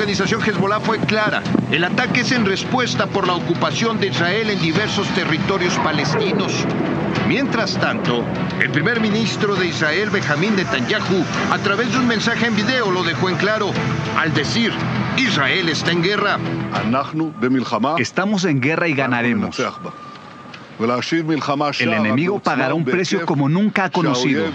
organización Hezbollah fue clara. El ataque es en respuesta por la ocupación de Israel en diversos territorios palestinos. Mientras tanto, el primer ministro de Israel, Benjamín Netanyahu, a través de un mensaje en video lo dejó en claro al decir, Israel está en guerra. Estamos en guerra y ganaremos. El enemigo pagará un precio como nunca ha conocido.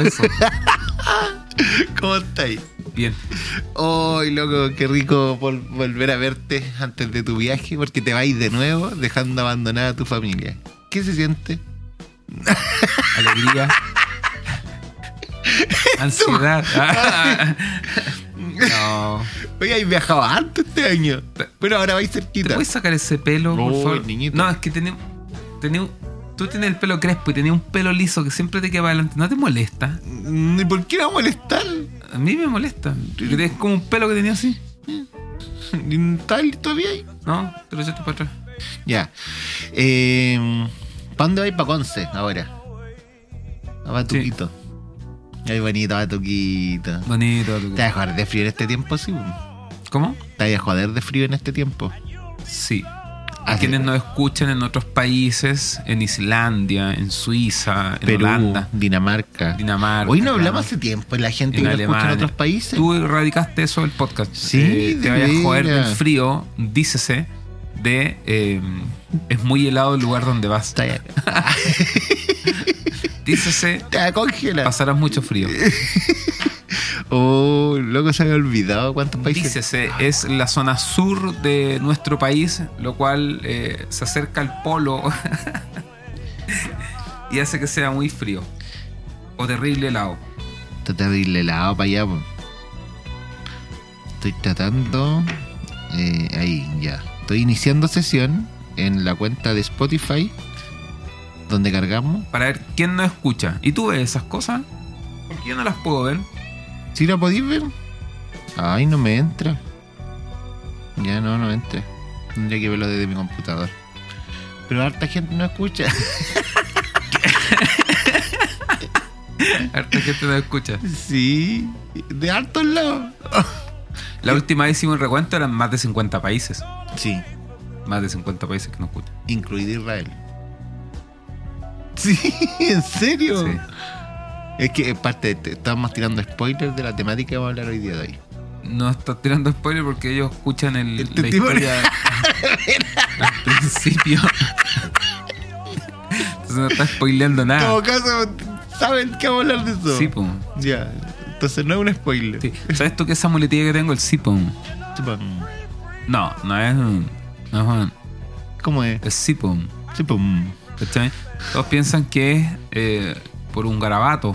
Eso. ¿Cómo estáis? Bien. Ay, loco, qué rico vol- volver a verte antes de tu viaje porque te vais de nuevo dejando abandonada a tu familia. ¿Qué se siente? Alegría. Ansiedad. no. Oye, has viajado antes este año. Pero ahora vais ¿Te cerquita. puedes sacar ese pelo, por No, favor? niñito. No, es que tenía un- Tú tienes el pelo crespo y tenías un pelo liso que siempre te queda para adelante. ¿No te molesta? ¿Y por qué va a molestar? A mí me molesta. Es como un pelo que tenía así. ¿Estás todavía ahí? ¿No? Te lo echaste para atrás. Ya. Eh, ¿Para dónde vais? ¿Para Conce ahora? A Batuquito. Ay, bonito, Batuquito. Bonito. tu- ¿Te vas a joder de frío en este tiempo, sí? ¿Cómo? ¿Te vas a joder de frío en este tiempo? Sí. A quienes nos escuchan en otros países, en Islandia, en Suiza, en Perú, Holanda, Dinamarca. Dinamarca. Hoy no hablamos hace tiempo la gente en que nos escucha en otros países. Tú erradicaste eso del podcast. Sí, Eh, te vayas a joder del frío, dícese, de eh, es muy helado el lugar donde vas. Dícese, Te congelar. pasarás mucho frío. Oh, loco, se había olvidado cuántos países. Dícese, es la zona sur de nuestro país, lo cual eh, se acerca al polo y hace que sea muy frío o terrible helado. Está terrible helado para allá. po. Estoy tratando. eh, ahí, ya. Estoy iniciando sesión en la cuenta de Spotify. Donde cargamos. Para ver quién nos escucha. ¿Y tú ves esas cosas? Porque yo no las puedo ver. ¿Sí la podéis ver? Ay, no me entra. Ya no, no me entra. Tendría que verlo desde mi computador. Pero harta gente no escucha. Harta gente nos escucha. sí, de hartos lados. La última vez hicimos un recuento, eran más de 50 países. Sí, Más de 50 países que nos escuchan. incluido Israel. Sí, ¿en serio? Sí. Es que parte, te- estamos tirando spoilers de la temática que vamos a hablar hoy día de hoy. No estás tirando spoiler porque ellos escuchan el, El la historia al principio. Entonces no estás spoileando nada. todo caso, ¿saben que vamos a hablar de eso? Sí, po. Ya, entonces no es un spoiler. Sí. ¿Sabes tú qué esa muletilla que tengo? El sipon. Chupan. No, no es un. No es un. ¿Cómo es? Es sipon. ¿Cachai? Todos piensan que es eh, por un garabato.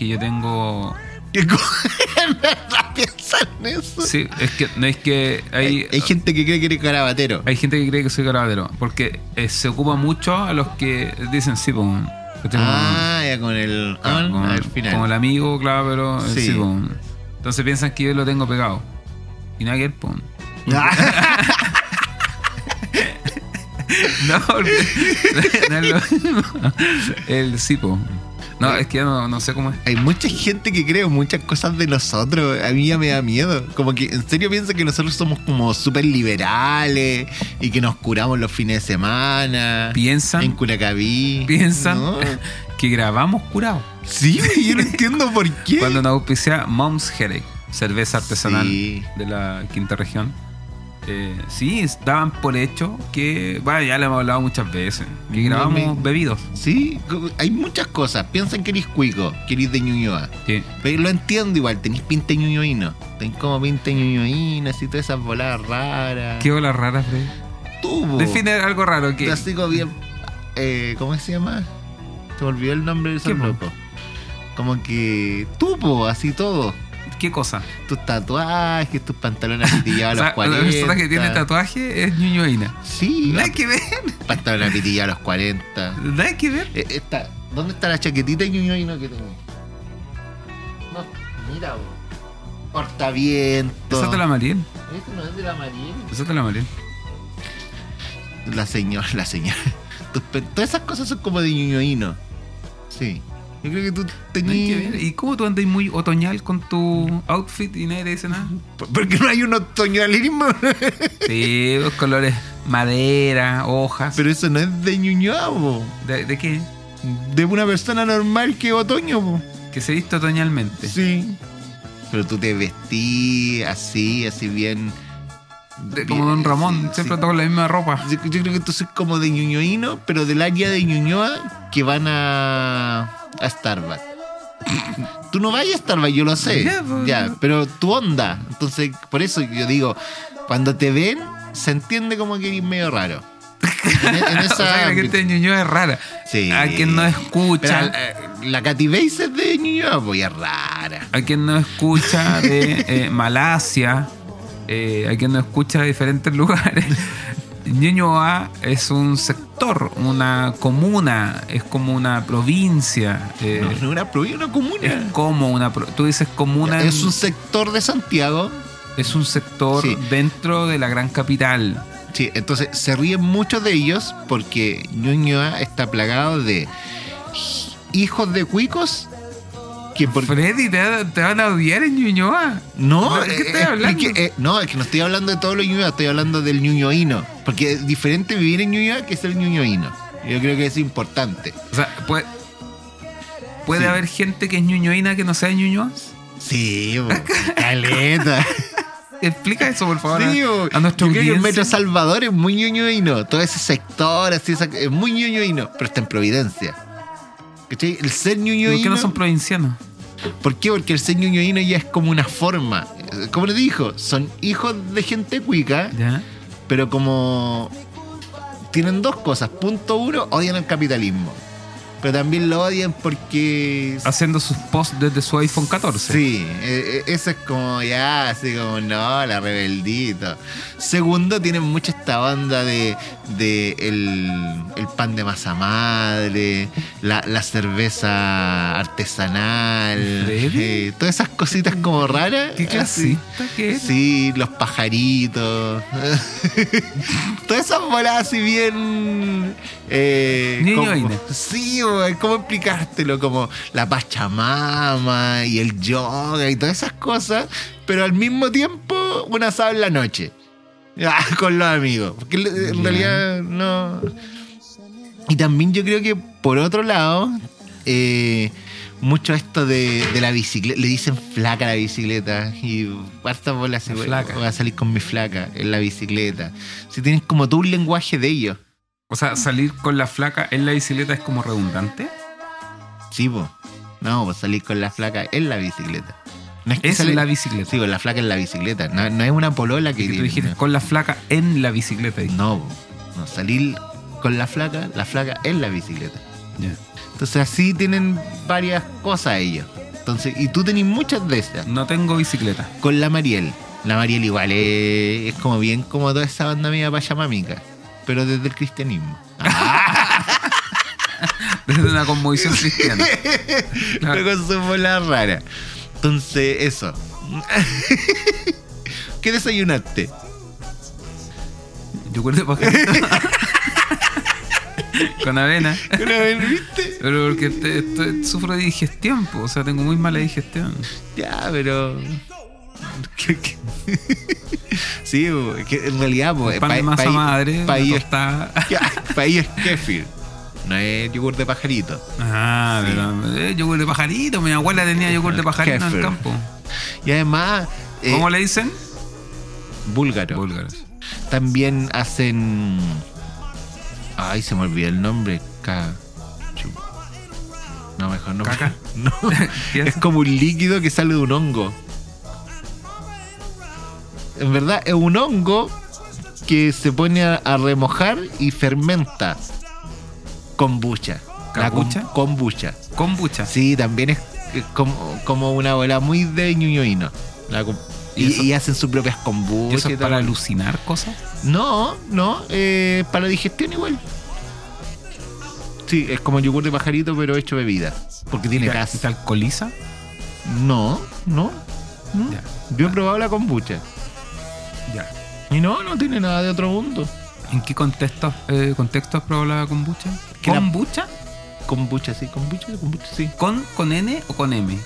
Que yo tengo. ¿Qué co- ¿En verdad piensan eso? Sí, es que no es que hay. Hay, hay gente que cree que eres carabatero. Hay gente que cree que soy garabatero. Porque eh, se ocupa mucho a los que dicen sí, pues. Ah, ya con el Como- on como, al final. como el amigo, claro, pero eh, Sí. sí, pues. Entonces piensan que yo lo tengo pegado. Y nada que ver, pues. No, no es lo mismo. El pues. No, es que ya no, no sé cómo es. Hay mucha gente que cree muchas cosas de nosotros. A mí ya me da miedo. Como que en serio piensa que nosotros somos como súper liberales y que nos curamos los fines de semana. Piensan, En Curacaví. piensan No. que grabamos curado. Sí, yo no entiendo por qué. Cuando nos auspicia Mom's Headache, cerveza artesanal Sí. de la quinta región. Eh, sí, daban por hecho que, bueno, ya lo hemos hablado muchas veces, que grabamos me- bebidos. Sí, hay muchas cosas. Piensan que eres cuico, que eres de Ñuñoa. Sí. Pero lo entiendo igual, tenéis pinta ñuñoíno. Tenéis como pinta ñuñoína, así todas esas voladas raras. Qué olas raras, Fred. tubo? Define algo raro. que como bien. Eh, ¿Cómo se llama? Se me olvidó el nombre de ese ¿Qué, po? loco. Como que. Tubo, así todo. ¿Qué cosa? Tus tatuajes, tus pantalones apitillados a los 40. la persona que tiene tatuaje es ñuñoína. Sí, Nada que ver. pantalones apitillados a los 40. Nada que ver. Eh, esta- ¿Dónde está la chaquetita ñuñoíno que tengo? No, mira, vos. Cortaviento. Esa te la Mariel. Este no es de la Mariel. Esa la Mariel. La señora, la señora. Tus Todas esas cosas son como de ñuñoíno. Sí. Yo creo que tú tenías. ¿Y cómo tú andas muy otoñal con tu outfit y nadie te dice nada? Porque no hay un otoñalismo. Sí, los colores madera, hojas. Pero eso no es de ñuñoa, po. ¿De, de qué? De una persona normal que es otoño, po. Que se viste otoñalmente. Sí. Pero tú te vestí así, así bien. De- como Don Ramón, Sí, siempre sí. con la misma ropa. Yo, yo creo que tú sos como de ñuñoíno, pero del área de Ñuñoa que van a, a Starbucks. Tú no vayas a Starbucks, yo lo sé. Ya, pues. Ya, pero tu onda. Entonces, por eso yo digo, cuando te ven, se entiende como que eres medio raro. En, en O esa sea, que la gente de Ñuñoa es rara. Sí. A quien no escucha, eh, la Katy Bates es de Ñuñoa, pues es rara. a quien no escucha de eh, Malasia, eh, a quien no escucha de diferentes lugares. Ñuñoa es un sector, una comuna, es como una provincia. eh, No, no es una provincia, una comuna. Es como una. pro- Tú dices comuna. Es en- un sector de Santiago. es un sector Sí. dentro de la gran capital. Sí, entonces se ríen muchos de ellos porque Ñuñoa está plagado de hijos de cuicos que por Freddy, te, te van a odiar en Ñuñoa. no, ¿De qué eh, estás hablando? explique- eh, no, es que no estoy hablando de todos los Ñuñoa, estoy hablando del Ñuñoíno, porque es diferente vivir en Ñuñoa que ser Ñuñoíno. Yo creo que es importante. O sea, puede, puede Sí. haber gente que es ñuñoína que no sea ñuñoa. Sí, caleta. Explica eso, por favor, Sí, a, nuestra Yo creo que el audiencia. Metro Salvador es muy ñuñoíno. Todo ese sector así es muy ñuñoíno, pero está en Providencia. ¿Cachai? El ser ¿Y ¿Por ñuñoíno. qué no son provincianos? ¿Por qué? Porque el ser ñuñoíno ya es como una forma. Como les dijo, son hijos de gente cuica, ¿Ya? Pero como tienen dos cosas. Punto uno, odian el capitalismo. Pero también lo odian porque... Haciendo sus posts desde su iPhone 14. Sí, eh, eh, eso es como ya, así como no, la rebeldito. Segundo, tienen mucha esta onda de, de el, el pan de masa madre, la, la cerveza artesanal, eh, todas esas cositas como raras. ¿Qué clasista que es? Sí, los pajaritos. Todas esas bolas así bien. Eh, Ñoñoína. como- sí, ¿cómo explicártelo? Como la pachamama y el yoga y todas esas cosas, pero al mismo tiempo un asado en la noche. Ah, con los amigos. Porque en realidad no. Y también yo creo que por otro lado, eh, mucho esto de, de la bicicleta, le dicen flaca a la bicicleta y bolas así, La voy, flaca. voy a salir con mi flaca en la bicicleta. Si tienes como todo un lenguaje de ellos. O sea, salir con la flaca en la bicicleta es como redundante. Sí, pues. No, pues salir con la flaca en la bicicleta. No es que Es salir- la bicicleta. Sí, con la flaca en la bicicleta. No, no es una polola que Que tú dijiste con la flaca en la bicicleta. No, no, salir con la flaca, la flaca en la bicicleta. Ya. Entonces así tienen varias cosas ellos. Entonces, y tú tenés muchas de esas. No tengo bicicleta. Con la Mariel. La Mariel igual es, es como bien como toda esa banda media pachamámica. Pero desde el cristianismo. Desde una conmovisión cristiana. Claro. Pero con su bola rara. Entonces, eso. ¿Qué desayunaste? Yogur de pajarito. Con avena. Una vez, ¿Viste? Pero porque te- sufro de digestión, po, o sea, tengo muy mala digestión. Ya, pero. Sí, que en realidad, pues, Pan de masa madre, para ellos, tostada. pa' ellos es kefir. No es yogur de pajarito. Ah, Sí. pero eh, yogur de pajarito. Mi abuela tenía yogur de pajarito en el campo. Y además, eh, ¿Cómo le dicen? búlgaro. Búlgaros. También hacen. Ay, se me olvidó el nombre. Chu- No, mejor no. ¿Caca? No. ¿Qué es como un líquido que sale de un hongo. En verdad, es un hongo que se pone a, a remojar y fermenta kombucha. Com- ¿Kabucha? kombucha. Kombucha. Sí, también es como, como una bola muy de ñuñoíno. La ¿Y hacen sus propias ¿Y kombucha. eso tal. para alucinar cosas? No, no, eh, para la digestión igual. Sí, es como yogur de pajarito, pero hecho bebida. Porque tiene ¿Y gas. te alcoholiza? No, no. no. Ya. Yo he probado la kombucha. Ya. Y no, no tiene nada de otro mundo. ¿En qué contexto, eh, contexto has probado la kombucha? Que la- ¿Kombucha? Kombucha, sí, kombucha, kombucha, sí. ¿Con, ¿Con N o con M?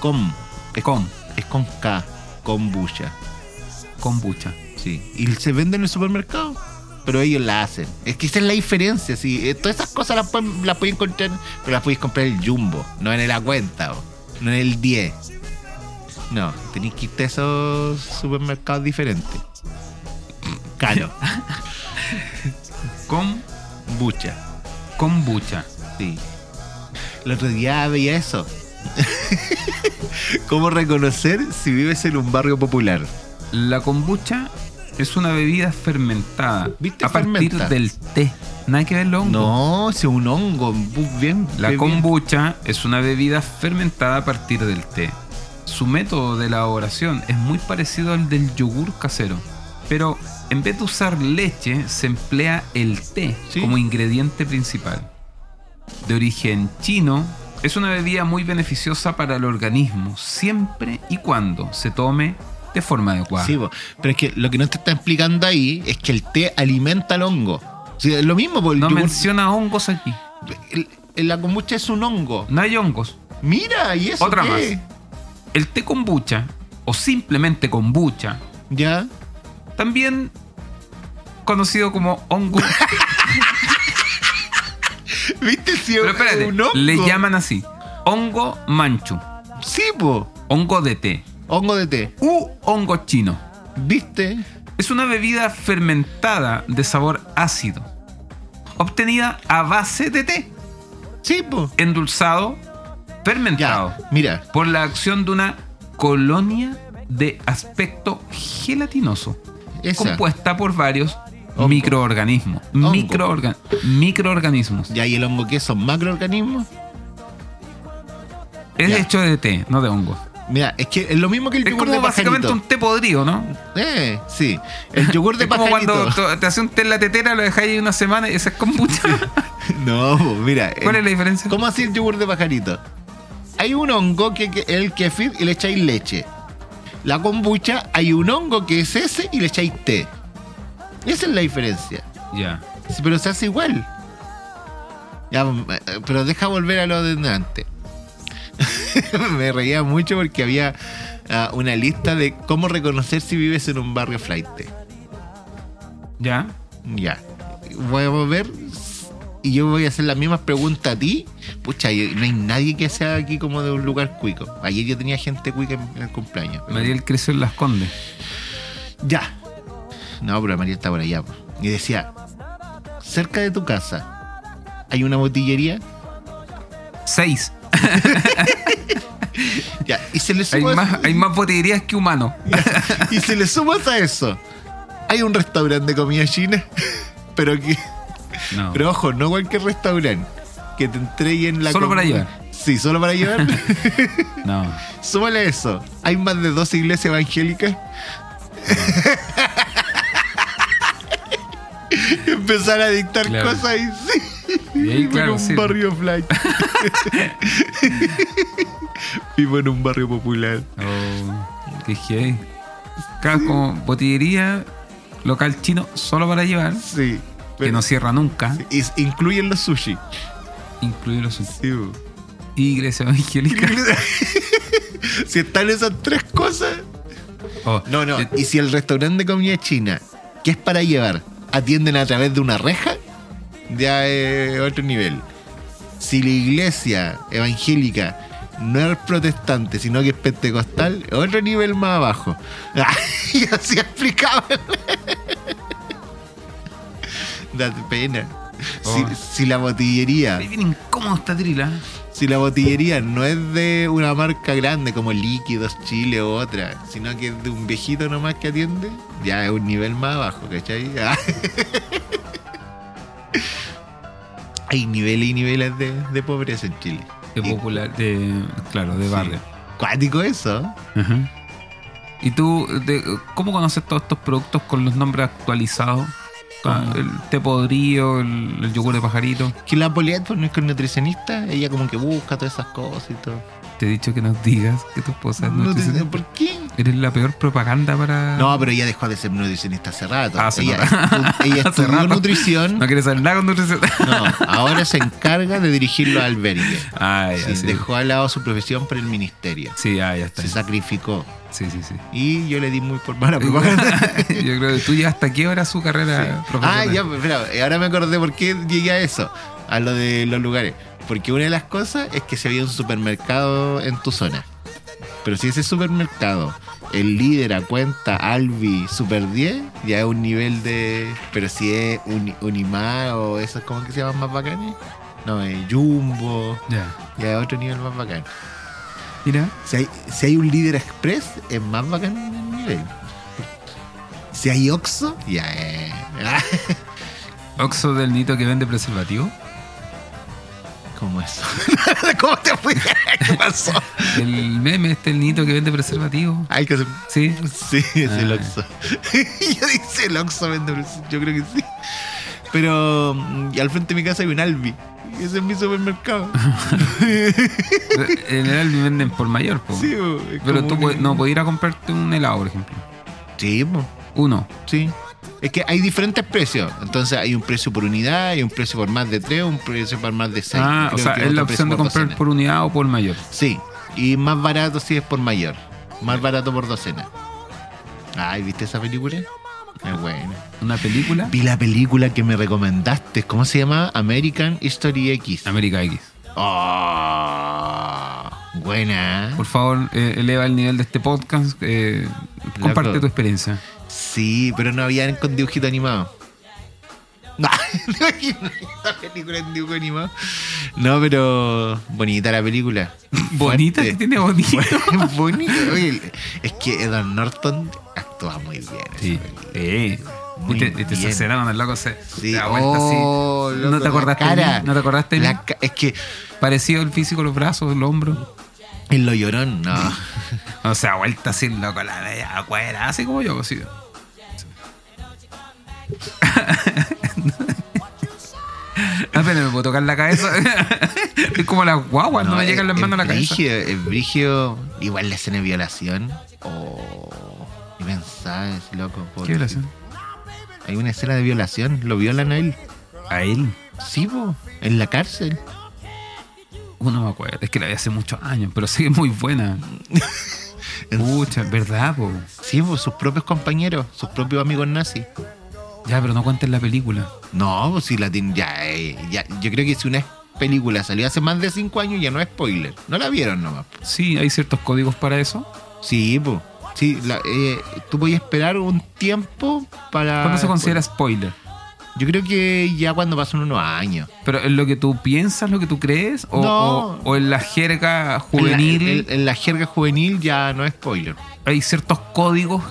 Com. Es, Com. es con K. Kombucha. Kombucha. Sí. Y se vende en el supermercado. Pero ellos la hacen. Es que esa es la diferencia. Sí. Eh, Todas esas cosas las pueden, las pueden encontrar, pero las podéis comprar en el Jumbo, no en la cuenta, o, no en el 10. No, tenéis que irte a esos supermercados diferentes. Caro. Con, Bucha. kombucha. Sí. El otro día veía eso. ¿Cómo reconocer si vives en un barrio popular? La kombucha es una bebida fermentada ¿Viste? a partir del té. Nada que ver lo hongo. No, si un hongo. Bien. La bien- kombucha es una bebida fermentada a partir del té. Su método de elaboración es muy parecido al del yogur casero, pero en vez de usar leche se emplea el té Sí. como ingrediente principal. De origen chino, es una bebida muy beneficiosa para el organismo siempre y cuando se tome de forma adecuada. Sí, pero es que lo que no te está explicando ahí es que el té alimenta al hongo. Sí, es lo mismo, por el no yogur- menciona hongos aquí. el- el- la kombucha es un hongo. No hay hongos. Mira, y eso Otra qué? El té kombucha, o simplemente kombucha, Ya. También conocido como hongo. ¿Viste si Pero es espérate, un hongo? le llaman así: hongo manchu, Sí, po. hongo de té Hongo de té. u hongo chino. ¿Viste? Es una bebida fermentada de sabor ácido, obtenida a base de té, Sí, po. endulzado, Ya. fermentado Mira. por la acción de una colonia de aspecto gelatinoso, Esa. compuesta por varios Hongo. microorganismos. Hongo. Microorganismos. ¿y el hongo qué son? ¿Macroorganismos? Es Ya. hecho de té, no de hongo. Mira, es que es lo mismo que el Es yogur como de básicamente pajarito. un té podrido, ¿no? Eh, sí. El yogur de es como pajarito. cuando te hace un té en la tetera, lo dejáis ahí una semana y ese es kombucha. No, po, mira. ¿Cuál el- es la diferencia? ¿Cómo así el yogur de pajarito? Hay un hongo que que es el kefir y le echáis leche. La kombucha, hay un hongo que es ese y le echáis té. Esa es la diferencia. Ya. Pero se hace igual. Ya, eh, pero deja volver a lo de antes. Me reía mucho porque había ah, una lista de cómo reconocer si vives en un barrio flight. Ya. Ya. Voy a ver y yo voy a hacer las mismas preguntas a ti. Pucha, no hay nadie que sea aquí como de un lugar cuico. Ayer yo tenía gente cuica en, en el cumpleaños. pero- Mariel creció en Las Condes. Ya. No, pero María está por allá. po. Y decía, cerca de tu casa hay una botillería. Seis. Ya. Y se le Hay suma más, hay más botillerías que humanos. y se le sumas a eso. Hay un restaurante de comida china, pero que No. pero ojo, no cualquier restaurante que te entreguen la Solo para llevar. Sí, solo para llevar. No. Súmale eso. Hay más de dos iglesias evangélicas. Empezar a dictar Claro. cosas y sí. Y ahí, Vivo claro, en un sí. barrio flight. Vivo en un barrio popular. Oh, qué. Claro, como botillería local chino solo para llevar, Sí. Que no cierra nunca, y- incluyen los sushi. incluye los Sí, bo. iglesia evangélica. si están esas tres cosas. Oh, No, no. eh, Y si el restaurante de comida china, que es para llevar, atienden a través de una reja, ya es otro nivel. Si la iglesia evangélica no es protestante, sino que es pentecostal, otro nivel más abajo. y así explicaban. Da pena. Si, Oh. si la botillería Ahí viene incómodo esta trila. si la botillería no es de una marca grande como Líquidos Chile o otra, sino que es de un viejito nomás que atiende, ya es un nivel más abajo, ¿cachai? Ah. Hay niveles y niveles de, de pobreza en Chile. De Y- popular, de, claro, de barrio. Cuático eso. Ajá. ¿Y tú, de- cómo conoces todos estos productos con los nombres actualizados? Ah. El té podrido, el, el yogur de pajarito. Que la Poliet, no es que es nutricionista, ella como que busca todas esas cosas y todo. Te he dicho que nos digas que tu esposa es No te- nutricionista. ¿Por qué? Eres la peor propaganda para. No, pero ella dejó de ser nutricionista hace rato. Ah, ella, estu- ella estudió rato. nutrición. No quieres saber nada con nutrición. No, ahora se encarga de dirigir los albergues. Ah, ya, Sí, sí. Dejó al lado su profesión por el ministerio. Sí, ah, ya está. Se sacrificó. Sí, sí, sí. Y yo le di muy por mala propaganda. Yo creo que tú ya hasta qué hora su carrera Ah, profesional. ya, pues, espera, ahora me acordé por qué llegué a eso, a lo de los lugares. Porque una de las cosas es que se había un supermercado en tu zona. Pero si ese supermercado, el líder a cuenta Albi Super 10, ya es un nivel de. Pero si es un, Unimar o esos, ¿cómo que se llaman más bacanes? No, es Jumbo, Ya. ya es otro nivel más bacán. Mira. Si hay, si hay un líder express, es más bacán el nivel. Si hay Oxxo, ya es. Oxo del Nito que vende preservativo. ¿Cómo eso? ¿Cómo te fue? ¿Qué pasó? El meme este, el Nito que vende preservativo. Hay que. Sí. Sí, es el Ah. Oxxo. Yo dice el Oxxo vende, pero yo creo que sí. Pero mm, y al frente de mi casa hay un Albi. Ese es mi supermercado. En el Albi venden por mayor, po. sí, Pero tú puedes- no puedes ir a comprarte un helado, por ejemplo. Sí, Uno. sí. Es que hay diferentes precios. Entonces hay un precio por unidad, hay un precio por más de tres, un precio por más de seis. ah, o sea, es la opción de comprar docena. por unidad o por mayor. Sí, y más barato si es por mayor. Más barato por docena. Ay, ¿viste esa película? Es buena. Una película. Vi la película que me recomendaste. ¿Cómo se llama? American History X. América X. Oh, buena. Por favor, eh, eleva el nivel de este podcast. eh, comparte tu experiencia. Sí, pero no habían con dibujito animado. No, no película en dibujo animado. No, pero bonita la película. Bonita, que tiene bonito. bonita. Oye, es que Edward Norton actúa muy bien. en Sí. Sí. Muy y te, y te bien. el loco se, Sí. da vuelta Oh, así. loco, ¿No te la acordaste de cara. ¿No te acordaste? La es que Parecido el físico, los brazos, el hombro. En lo llorón, no. O sea, vuelta así, loco, la bella afuera, así como yo, así. Apenas me puedo tocar la cabeza. es como las guaguas, no, me llegan las manos a la cabeza. Es brigio. Igual la escena de violación. Oh, y pensaba, loco. ¿Qué violación? Hay una escena de violación. Lo violan a él. A él. Sí, po, en la cárcel. Uno me acuerdo, es que la vi hace muchos años, pero sí es muy buena. En- Pucha, ¿verdad, po? Sí, po, sus propios compañeros, sus propios amigos nazis. Ya, pero no cuentes la película. No, pues si la tienen. Ya, eh, ya. Yo creo que si una película salió hace más de 5 años, ya no es spoiler. No la vieron nomás. po. Sí, hay ciertos códigos para eso. Sí, pues. Sí, la- eh, tú a esperar un tiempo para. ¿Cuándo se considera spoiler? Yo creo que ya cuando pasan unos años. ¿Pero es lo que tú piensas, lo que tú crees? ¿O, No. o- o en la jerga En juvenil la, en- en la jerga juvenil ya no es spoiler. hay ciertos códigos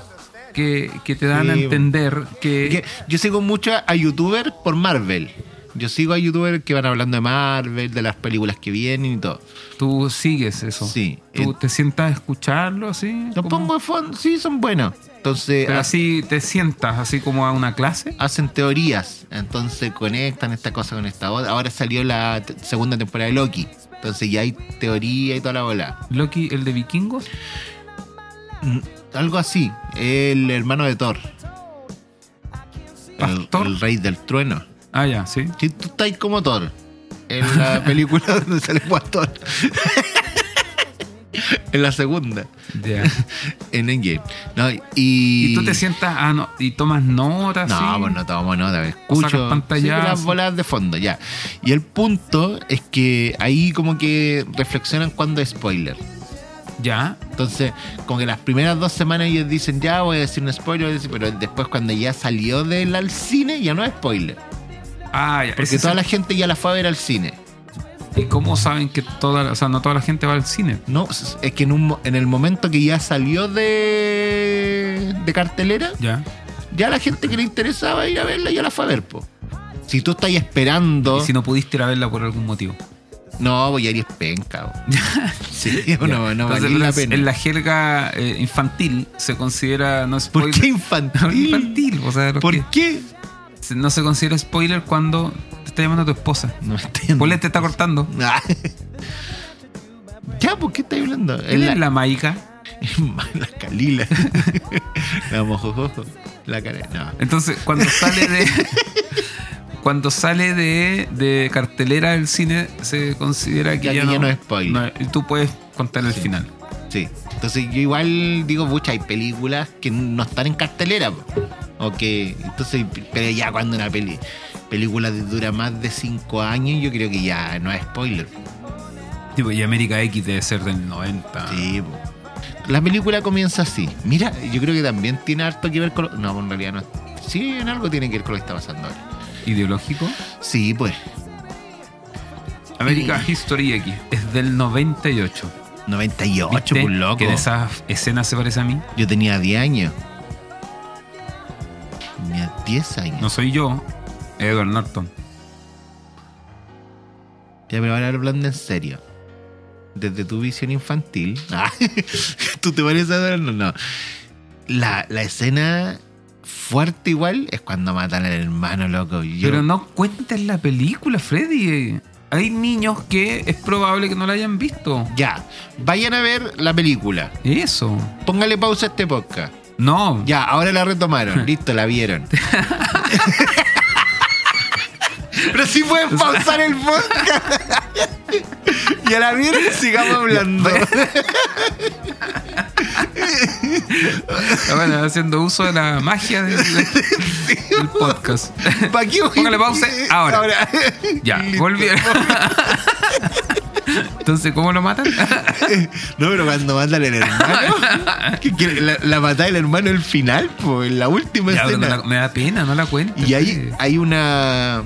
que, que te dan a entender que... Que yo sigo mucho a youtubers por Marvel. Yo sigo a youtubers que van hablando de Marvel, de las películas que vienen y todo. Tú sigues eso. Sí. Tú Eh, te sientas a escucharlo así. Los pongo de fondo, sí, son buenos. Entonces Pero así te sientas, así como a una clase. hacen teorías. Entonces conectan esta cosa con esta otra. Ahora salió la segunda temporada de Loki. Entonces ya hay teoría y toda la bola. Loki, el de vikingos. Mm, Algo así. El hermano de Thor. El, ¿Pastor? el rey del trueno. Ah, ya, sí. Si tú estás como Thor. En la película donde sale Thor. en la segunda. En Endgame. No, y, Y tú te sientas ah, no, y tomas notas. No, pues no tomo nota, sacas escucho sí, las bolas de fondo, ya. Y el punto es que ahí como que reflexionan cuando es spoiler. Ya. Entonces, como que las primeras dos semanas ellos dicen, ya voy a decir un spoiler, voy a decir", pero después cuando ya salió del al cine, ya no es spoiler. Ah, ya. Porque toda la gente ya la fue a ver al cine. ¿Y cómo saben que toda, o sea, no toda la gente va al cine? No, es que en, un, mo- en el momento que ya salió de, de cartelera, Ya. ya la gente que le interesaba ir a verla ya la fue a ver, po. Si tú estás esperando... Y si no pudiste ir a verla por algún motivo. No, voy a ir penca. sí, no, no Entonces, la pena. en la jerga eh, infantil se considera no ¿Por spoiler. qué infantil? infantil, o sea, ¿Por qué? No se considera spoiler cuando te está llamando tu esposa. No entiendo. Ponle te está cortando. Ah. ya, ¿por qué estáis hablando? Él es la maica. la Calila. la mojojojo. La cara. No. Entonces, cuando sale de. cuando sale de, de cartelera del cine, se considera que Ya ya, no, ya no es spoiler. no, y tú puedes contar el Sí. final. Sí. Entonces yo igual digo, mucha, hay películas que no están en cartelera. po. O que. Entonces, pero ya cuando una peli, película dura más de 5 años, yo creo que ya no es spoiler. Tipo, y América X debe ser del 90. Sí, po. La película comienza así. Mira, yo creo que también tiene harto que ver con. lo- No, en realidad no. Sí, en algo tiene que ver con lo que está pasando ahora. Ideológico. Sí, pues. América History X es del 98. 98, ¿Viste? pues loco. Que de esas escenas se parece a mí. Yo tenía 10 años. Tenía 10 años. No soy yo, Edward Norton. Ya, pero ahora hablando en serio. Desde tu visión infantil. Ah, ¿Tú te pareces a no, no. La, la escena fuerte igual es cuando matan al hermano, loco. Yo- Pero no cuentes la película, Freddy. Hay niños que es probable que no la hayan visto. Ya, vayan a ver la película. Eso. Póngale pausa a este podcast. No. Ya, ahora la retomaron. Listo, la vieron. Pero si pueden pausar el podcast. y a la vieron sigamos hablando. Bueno, haciendo uso de la magia del, del podcast. ¿Para qué voy? Póngale pausa ahora. Ya, Listo. volvieron. Entonces, ¿cómo lo matan? No, pero cuando matan al hermano. la, la matada del hermano el final, pues, en la última Ya, escena. la- me da pena, no la cuentes. Y Freddy. hay una.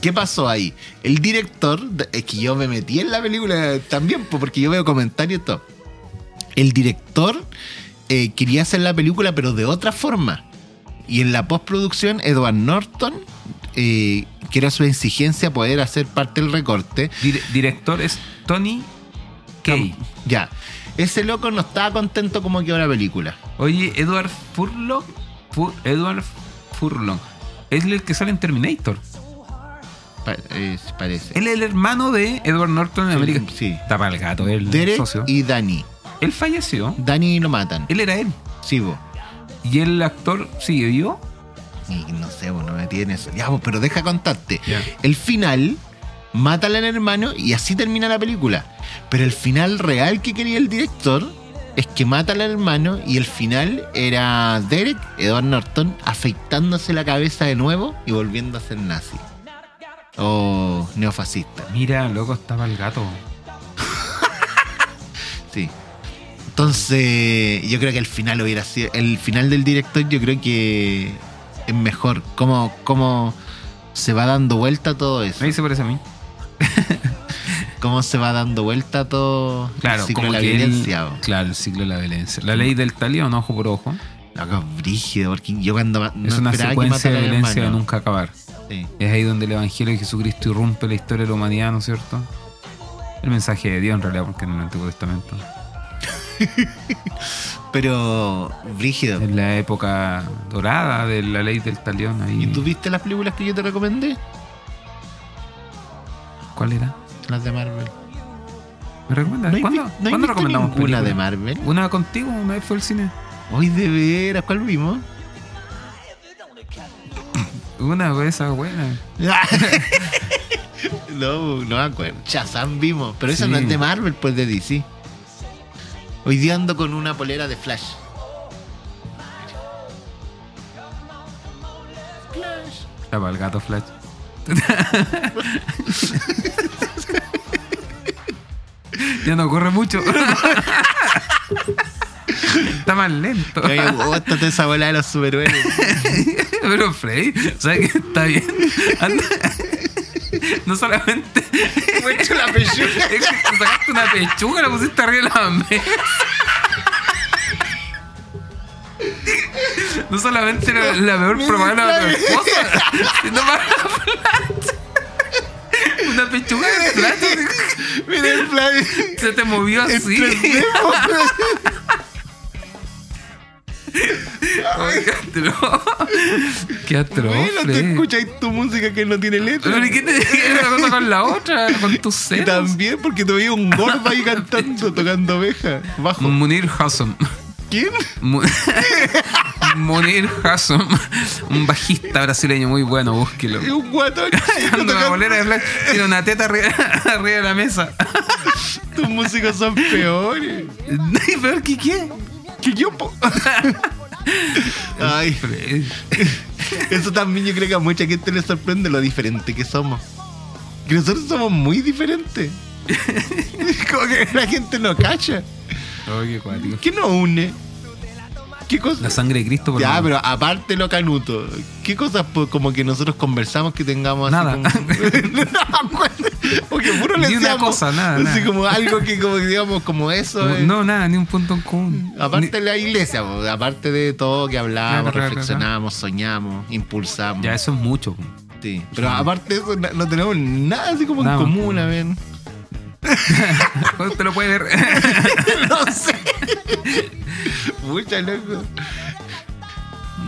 ¿Qué pasó ahí? El director, es que yo me metí en la película también, po, porque yo veo comentarios y todo. El director eh, quería hacer la película, pero de otra forma. Y en la postproducción, Edward Norton, eh, que era su exigencia poder hacer parte del recorte, Dire- director es Tony Kay. ya. Ese loco no estaba contento como quedó la película. Oye, Edward Furlong. Fu- Edward Furlong. Es el que sale en Terminator. Pa- eh, parece. Él es el hermano de Edward Norton en América. sí. Tapa el gato, el Derek socio. y Danny. Él falleció. Danny lo matan. Él era él. Sí, vos. Y el actor sigue vivo. Y no sé, vos no me tienes. Ya, vos, pero deja contarte. El final, matan al hermano y así termina la película. Pero el final real que quería el director es que mata al hermano y el final era Derek, Edward Norton, afeitándose la cabeza de nuevo y volviendo a ser nazi. O neofascista. Mira, loco, estaba el gato. Sí. Entonces, yo creo que el final hubiera sido. El final del director, yo creo que es mejor. Cómo, cómo se va dando vuelta todo eso. Ahí se parece a mí. Cómo se va dando vuelta todo Claro, el ciclo como de la que violencia. Claro, el ciclo de la violencia. La ley del talión, ojo por ojo. Loco, brígido, porque yo cuando no es una que secuencia de violencia de nunca acabar. Sí. Es ahí donde el Evangelio de Jesucristo irrumpe la historia de la humanidad, ¿no es cierto? El mensaje de Dios en realidad, porque en el Antiguo Testamento. Pero, brígido. Es la época dorada de la ley del talión. Ahí. ¿Y tú viste las películas que yo te recomendé? ¿Cuál era? Las de Marvel. ¿Me recomiendas? ¿No ¿Cuándo, vi- no ¿cuándo recomendamos ninguna de? Marvel? Una contigo, una vez fue al cine. Hoy de veras, ¿cuál vimos? Una vez esa buena. no, no me acuerdo. Shazam vimos, pero esa Sí. no es de Marvel, pues de DC. Hoy día ando con una polera de Flash. Estaba el gato Flash. ya no corre mucho. Está más lento. Oye, bótate esa bola de los superhéroes. Pero Freddy, ¿sabes que está bien? Anda- No solamente. Mucho la pechuga. Es que te sacaste una pechuga, la pusiste arriba de la mesa. No solamente era la peor propaganda de tu esposa, sino para la. Una pechuga de plata. película Se te movió así. Atroz. Qué atroz. Bueno, Fred. escucháis tu música que no tiene letra. Pero ¿y qué te qué una cosa con la otra? Con tus Y senos. también porque te veía un gordo ahí cantando, tocando oveja. Bajo. Munir Hassan. ¿Quién? Mu- Munir Hassan. Un bajista brasileño muy bueno, búsquelo. Es un guatón. Una bolera de. Tiene una teta arriba, arriba de la mesa. Tus músicos son peores. ¿Y peor que qué? Que yo. Ay, eso también yo creo que a mucha gente le sorprende lo diferente que somos. Que nosotros somos muy diferentes. Como que la gente no cacha. ¿Qué nos une? ¿Qué La sangre de Cristo por Ya, pero aparte lo canuto, ¿qué cosas pues, como que nosotros conversamos que tengamos así Nada. como... Porque puro le una cosa, nada, Así nada. como algo que como digamos como eso. eh. No, nada, ni un punto en común. Aparte de la iglesia, pues, aparte de todo que hablamos, Claro, claro, reflexionamos, soñamos, impulsamos. Ya, eso es mucho. Sí. Pero aparte de eso, no, no tenemos nada así como Nada. en común, a ver. Usted lo puede ver. no sé. Mucha loco.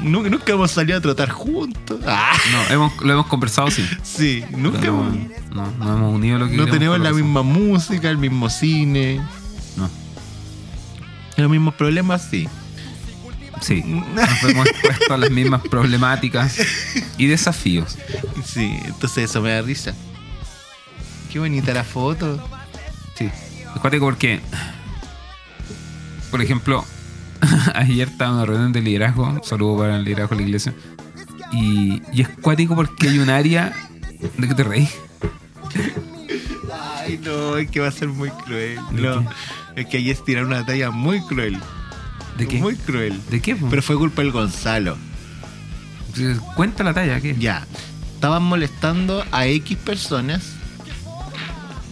Nunca, nunca hemos salido a trotar juntos. Ah, No, hemos, lo hemos conversado, sí. sí, nunca Pero hemos. no, no, no hemos unido lo que No tenemos la misma música, el mismo cine. No. Los mismos problemas, sí. Sí. Nos hemos expuesto a las mismas problemáticas y desafíos. Sí, entonces eso me da risa. Qué bonita la foto. Sí. Es cuático porque, por ejemplo, ayer estaba en una reunión de liderazgo, saludo para el liderazgo de la iglesia, y, y es cuático porque hay un área de que te reís. Ay, no, es que va a ser muy cruel. ¿De No, es que ayer tiraron una talla muy cruel. ¿De qué? Muy cruel. ¿De qué? Pero fue culpa del Gonzalo. Cuenta la talla, ¿qué? Ya. Estaban molestando a X personas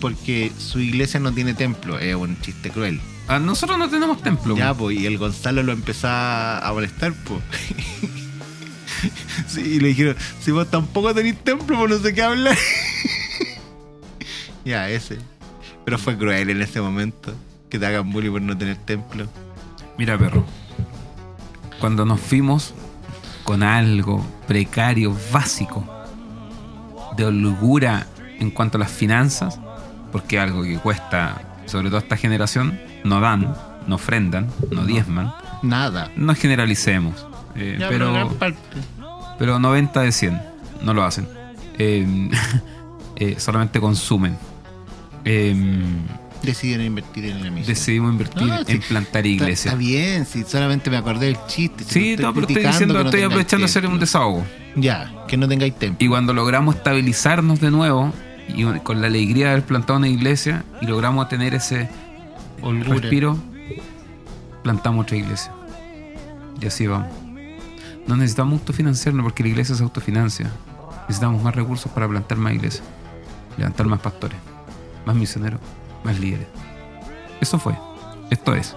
porque su iglesia no tiene templo. Es un chiste cruel. Ah, nosotros no tenemos templo. Ya, pues, y el Gonzalo lo empezó a a molestar, pues. sí, y le dijeron, si vos tampoco tenés templo, pues no sé qué hablar. ya, ese. Pero fue cruel en ese momento. Que te hagan bullying por no tener templo. Mira, perro. Cuando nos fuimos con algo precario, básico, de holgura en cuanto a las finanzas, porque algo que cuesta, sobre todo a esta generación, no dan, no ofrendan, no diezman, Nada. no generalicemos. eh, Ya, pero, pero 90 de 100 no lo hacen. Eh, eh, solamente consumen. Eh, Decidieron invertir en la misión. decidimos invertir Ah, sí. en plantar iglesias. está bien, si solamente me acordé del chiste. Sí, no, pero estoy diciendo, que no estoy aprovechando hacer un desahogo. Ya, que no tengáis templo. Y cuando logramos estabilizarnos de nuevo, y con la alegría de haber plantado una iglesia, y logramos tener ese respiro, plantamos otra iglesia. Y así vamos. No necesitamos autofinanciarnos porque la iglesia se autofinancia. Necesitamos más recursos para plantar más iglesias, levantar más pastores, más misioneros, más líderes. Eso fue. Esto es.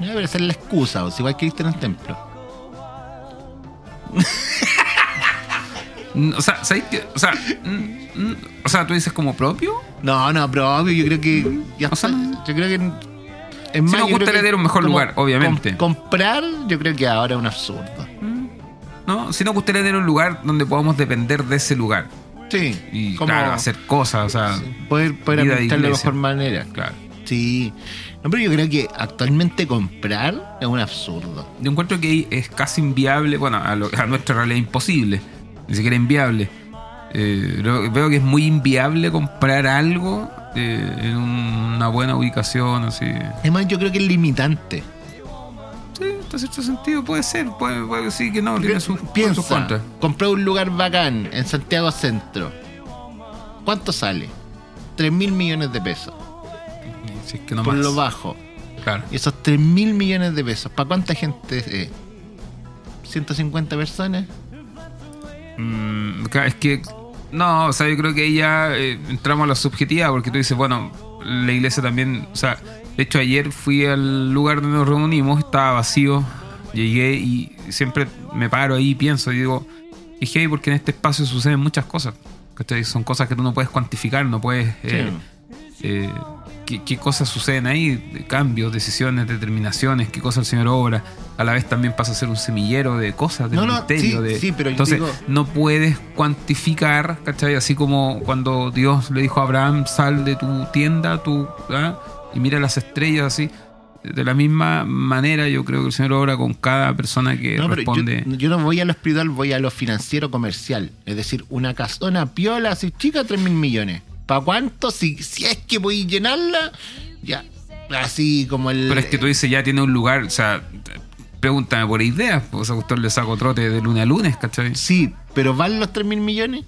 Ya, pero esa es la excusa, o si igual querés tener templo. Mm, O sea, ¿sabes qué? O sea, mm, o sea, tú dices como propio. No, no, pero obvio, yo creo que ya O sea, está. Yo creo que. Es nos yo creo gustaría tener un mejor lugar, obviamente. com- comprar, yo creo que ahora es un absurdo. ¿No? Si nos gustaría tener un lugar donde podamos depender de ese lugar. Sí. Y como claro, hacer cosas, o sea, poder, poder de de mejor manera. claro. Sí. No, pero yo creo que actualmente comprar es un absurdo. Yo encuentro que es casi inviable, bueno, a, lo- a nuestra realidad imposible, ni siquiera inviable. Eh, veo que es muy inviable comprar algo eh, en un- una buena ubicación, así. Además, yo creo que es limitante. Sí, en cierto sentido puede ser, puede, puede sí que no, tiene sus sus Piensa, contras. un lugar bacán en Santiago Centro. ¿Cuánto sale? 3 mil millones de pesos. Si es que no por más. lo bajo. Claro. Y esos 3 mil millones de pesos, ¿para cuánta gente es? ¿150 personas? Mm, claro, es que no, o sea, yo creo que ahí ya eh, entramos a la subjetiva porque tú dices, bueno, la iglesia también, o sea, de hecho ayer fui al lugar donde nos reunimos, estaba vacío, llegué y siempre me paro ahí y pienso y digo, hey, porque en este espacio suceden muchas cosas, ¿cachai? Son cosas que tú no puedes cuantificar, no puedes... eh, eh, qué, qué cosas suceden ahí, cambios, decisiones, determinaciones, qué cosas el Señor obra. A la vez también pasa a ser un semillero de cosas, de No, no, misterio. sí, de... sí, pero yo Entonces, digo- no puedes cuantificar, ¿cachai? Así como cuando Dios le dijo a Abraham, sal de tu tienda tu, ¿ah? y mira las estrellas así. De la misma manera, yo creo que el Señor obra con cada persona que No, pero yo, responde. yo no voy a lo espiritual, voy a lo financiero comercial. Es decir, una casona piola, así chica, 3 mil millones. ¿Para cuánto? Si, si es que voy a llenarla, ya. Así como el. Pero es que tú dices, ya tiene un lugar, o sea, pregúntame por ideas, pues a usted le saco trote de lunes a lunes, ¿cachai? Sí, pero ¿valen los 3 mil millones?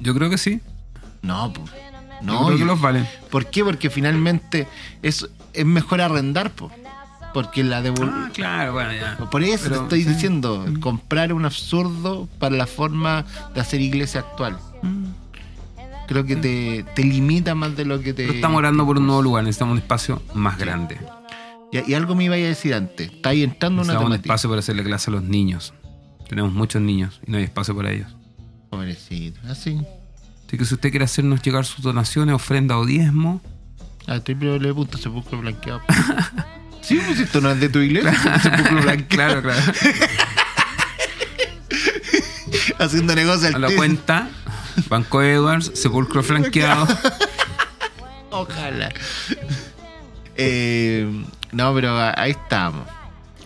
Yo creo que sí. No, pues. yo No, creo que yo- los valen. ¿Por qué? Porque finalmente es, es mejor arrendar, pues. Porque la devol- Ah, claro, bueno, ya. Por eso Pero, te estoy sí. diciendo, comprar un absurdo para la forma de hacer iglesia actual. Creo que te, te limita más de lo que te... Pero estamos orando por un nuevo lugar, necesitamos un espacio más grande. Y, y algo me iba a decir antes. Está ahí entrando una Necesitamos un temática. espacio para hacerle clase a los niños. Tenemos muchos niños y no hay espacio para ellos. Pobrecito. Así. Así que si usted quiere hacernos llegar sus donaciones, ofrenda o diezmo, A www.sepulcro blanqueado. sí, pues esto no es de tu iglesia. Sepulcro blanqueado. claro, claro. Haciendo negocio al A la cuenta, Banco Edwards, Sepulcro Flanqueado. Ojalá. Eh, no, pero ahí estamos.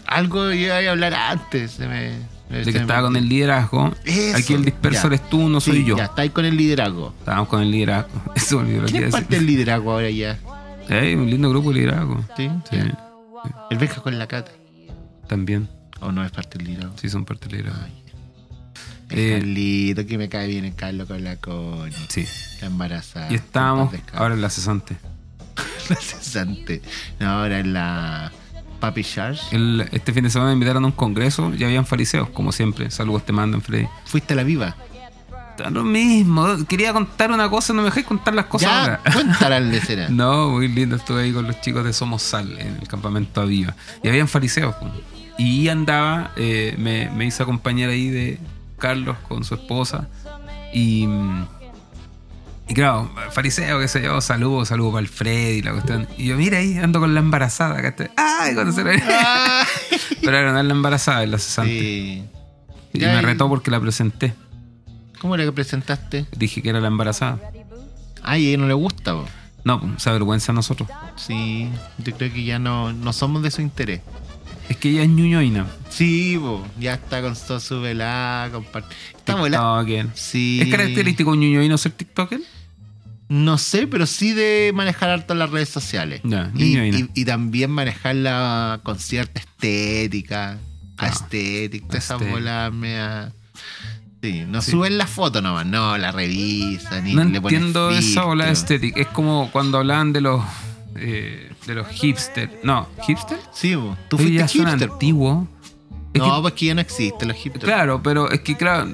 Algo iba a hablar antes. Se me, me- De se que me- estaba con el liderazgo. Eso, Aquí el disperso ya. eres tú, no soy Sí, yo. Ya, está ahí con el liderazgo. Estábamos con el liderazgo. Eso me olvidó lo que ¿Quién iba a parte del liderazgo ahora ya? Un lindo grupo de liderazgo. ¿Sí? Sí. El Benja con la cata. también. ¿O no es parte del liderazgo? Sí, son parte del liderazgo. Ay. Eh, El Carlito, que me cae bien el Carlos con la Connie. Sí. La embarazada. Y estábamos ahora en la cesante. La cesante. No, ahora en la Papi Charge. El- este fin de semana me invitaron a un congreso y habían fariseos, como siempre. Saludos te mandan, Freddy. Fuiste a la viva. Da Lo mismo. Quería contar una cosa, no me dejáis contar las cosas Ya, ahora. cuéntala al de cera. No, muy lindo. Estuve ahí con los chicos de Somos Sal en el campamento Aviva. Y habían fariseos. po. Y andaba, eh, me, me hizo acompañar ahí de Carlos con su esposa. Y, y claro, fariseo, qué sé yo, saludo, saludo para el Freddy y la cuestión. Y yo, mira ahí, ando con la embarazada. ¿cachai? ¡Ay! Cuando se le- Ah, Pero era no la embarazada, es la cesante. sí. Y Ya, me retó porque la presenté. ¿Cómo era que presentaste? Dije que era la embarazada. Ay, a ella no le gusta, po. No, se avergüenza a nosotros. Sí, yo creo que ya no, no somos de su interés. Es que ella es ñuñoína. Sí, po, ya está con todo su velada, comparte. Está. TikToker. Sí. ¿Es característico un ñuñoíno ser TikToker? No sé, pero sí de manejar harto las redes sociales. Y, también manejarla con cierta estética. Ah, estética, esas bolas mea- Sí, no Sí. suben la foto nomás, no, la revisan y No le ponen entiendo esa ola filtro. estética. Es como cuando hablaban de los eh, de los hipsters. No, ¿hipster? Sí, po. tú fuiste ya son hipster. antiguos. Es No, que- pues que ya no existe los hipsters. claro, pero es que claro,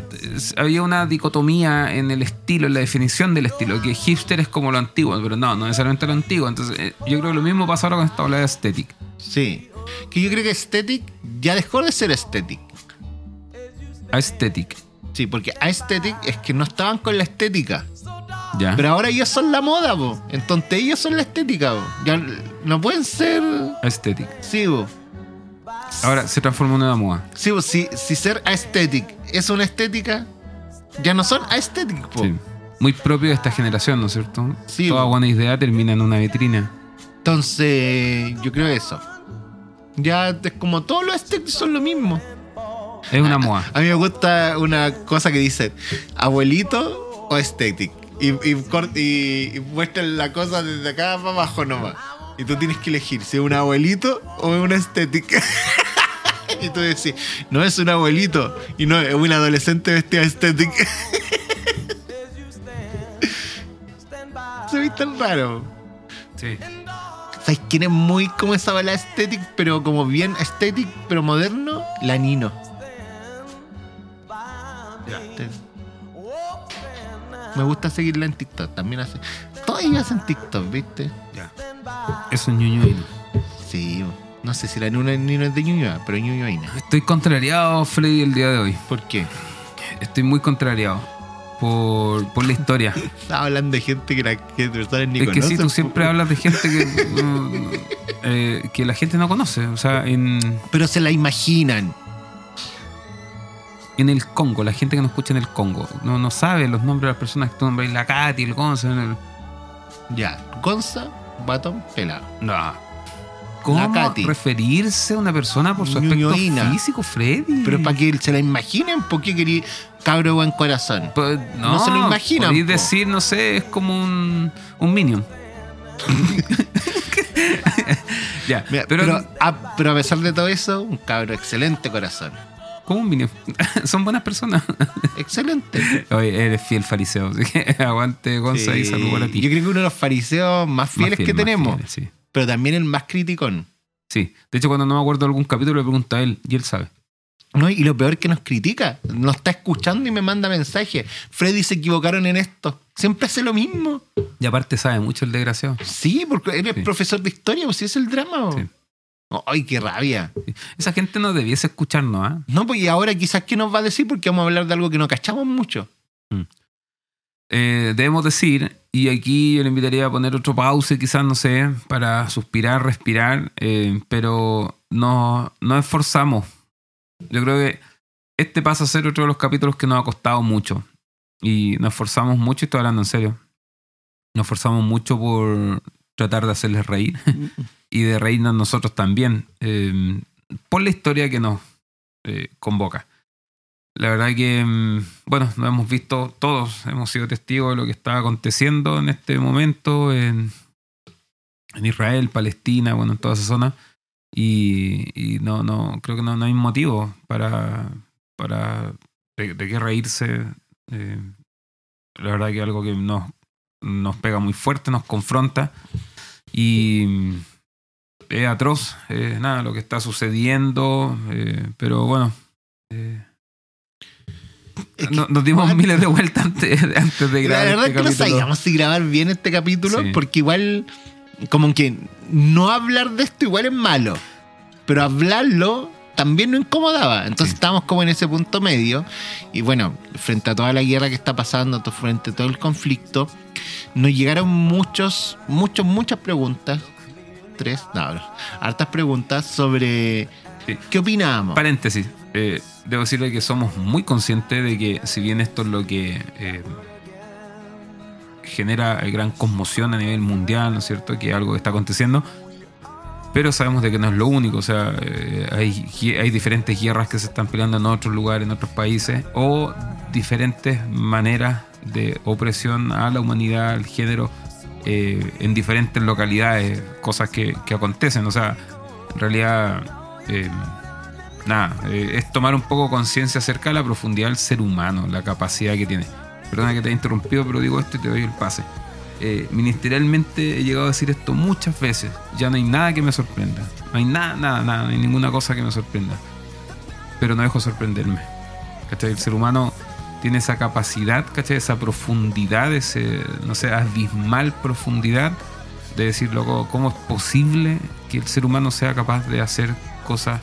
había una dicotomía en el estilo, en la definición del estilo, que hipster es como lo antiguo, pero no, no necesariamente lo antiguo. Entonces, eh, yo creo que lo mismo pasa ahora con esta ola de estética. Sí. Que yo creo que aesthetic ya dejó de ser aesthetic. Aesthetic. Sí, porque aesthetic es que no estaban con la estética. ¿Ya? Pero ahora ellos son la moda, po. Entonces ellos son la estética, po. Ya no pueden ser. Aesthetic. Sí, po. Ahora se transforma en una moda. Sí, po. Si, si ser aesthetic es una estética, ya no son aesthetic, po. Sí. Muy propio de esta generación, ¿no es cierto? Sí, Toda buena idea termina en una vitrina. Entonces, yo creo eso. Ya es como todos los aesthetics son lo mismo. Es una moda. A mí me gusta una cosa que dice abuelito o aesthetic. Y, y, y, y muestran la cosa desde acá para abajo nomás. Y tú tienes que elegir si es un abuelito o es una estética. y tú decís, no es un abuelito y no es un adolescente vestido de estética. Se ve tan raro. Sí. ¿Sabes quién es muy como esa bala estética, pero como bien estética, pero moderno? La Nino. Te- Me gusta seguirla en TikTok. También hace. Todas ellas hacen TikTok, ¿viste? Ya. Es un ñuñoíno. Sí. No sé si la Nino, Nino es de Ñuñoa, pero Ñuñoaina. Estoy contrariado, Freddy, el día de hoy. ¿Por qué? Estoy muy contrariado. por, por la historia. Estaba hablando de gente que la que personas ni es que sí, tú siempre hablas de gente que, eh, que la gente no conoce. O sea, en, Pero se la imaginan. En el Congo, la gente que nos escucha en el Congo, no, no sabe los nombres de las personas que tú nombras, la Katy, el Gonzo. el- Ya, Gonza, batón, pelado. No. ¿Cómo referirse a una persona por su aspecto físico, Freddy? Pero para que se la imaginen, ¿por qué quería cabro de buen corazón? Pues, no, No se lo imaginan, podéis po. decir, no sé, es como un, un minion. ya, Mira, pero, pero, a, pero a pesar de todo eso, un cabro excelente corazón. Como un minion. Son buenas personas. Excelente. Oye, eres fiel fariseo, así que aguante, Gonza, y Sí, salud para ti. Yo creo que uno de los fariseos más Más fieles fiel, que tenemos, sí. pero también el más criticón. Sí, de hecho, cuando no me acuerdo de algún capítulo, le pregunto a él y él sabe. ¿no? Y lo peor que nos critica, nos está escuchando y me manda mensajes. Freddy se equivocaron en esto. Siempre hace lo mismo. Y aparte, sabe mucho el desgraciado. Sí, porque eres Sí. profesor de historia, pues si es el drama. Sí. Ay, qué rabia. Esa gente no debiese escucharnos, ¿ah? No, pues y ahora quizás qué nos va a decir porque vamos a hablar de algo que no cachamos mucho. Eh, debemos decir, y aquí yo le invitaría a poner otro pause, quizás, no sé, para suspirar, respirar, eh, pero no, no esforzamos. Yo creo que este pasa a ser otro de los capítulos que nos ha costado mucho. Y nos esforzamos mucho, y estoy hablando en serio. Nos esforzamos mucho por tratar de hacerles reír y de reírnos nosotros también eh, por la historia que nos eh, convoca. La verdad que, mm, bueno, nos hemos visto todos, hemos sido testigos de lo que está aconteciendo en este momento en, en Israel, Palestina, bueno, en toda esa zona. Y, y no, no, creo que no, no hay motivo para, para de, de qué reírse. Eh, la verdad que algo que nos, nos pega muy fuerte, nos confronta. Y es atroz, eh, nada, lo que está sucediendo. eh, pero bueno. eh, Es que- no- nos dimos miles de vueltas antes, antes de La grabar. verdad este es que no sabíamos si grabar bien este capítulo, Sí. porque igual, como que no hablar de esto igual es malo, pero hablarlo también nos incomodaba. Entonces Sí. estábamos como en ese punto medio. Y bueno, frente a toda la guerra que está pasando, frente a todo el conflicto, nos llegaron muchos, muchos, muchas preguntas. Tres, no, no, hartas preguntas sobre Sí. qué opinábamos. Paréntesis. eh, debo decirle que somos muy conscientes de que si bien esto es lo que eh, genera gran conmoción a nivel mundial, ¿no es cierto? Que algo está aconteciendo. Pero sabemos de que no es lo único, o sea, eh, hay, hay diferentes guerras que se están peleando en otros lugares, en otros países, o diferentes maneras de opresión a la humanidad, al género, eh, en diferentes localidades, cosas que, que acontecen. O sea, en realidad, eh, nada, eh, es tomar un poco conciencia acerca de la profundidad del ser humano, la capacidad que tiene. Perdona que te haya interrumpido, pero digo esto y te doy el pase. Ministerialmente he llegado a decir esto muchas veces. Ya no hay nada que me sorprenda. No hay nada, nada, nada, no hay ninguna cosa que me sorprenda. Pero no dejo sorprenderme. ¿Cachai? El ser humano tiene esa capacidad, ¿cachai? Esa profundidad, ese, no sé, abismal profundidad de decir, loco, ¿cómo es posible que el ser humano sea capaz de hacer cosas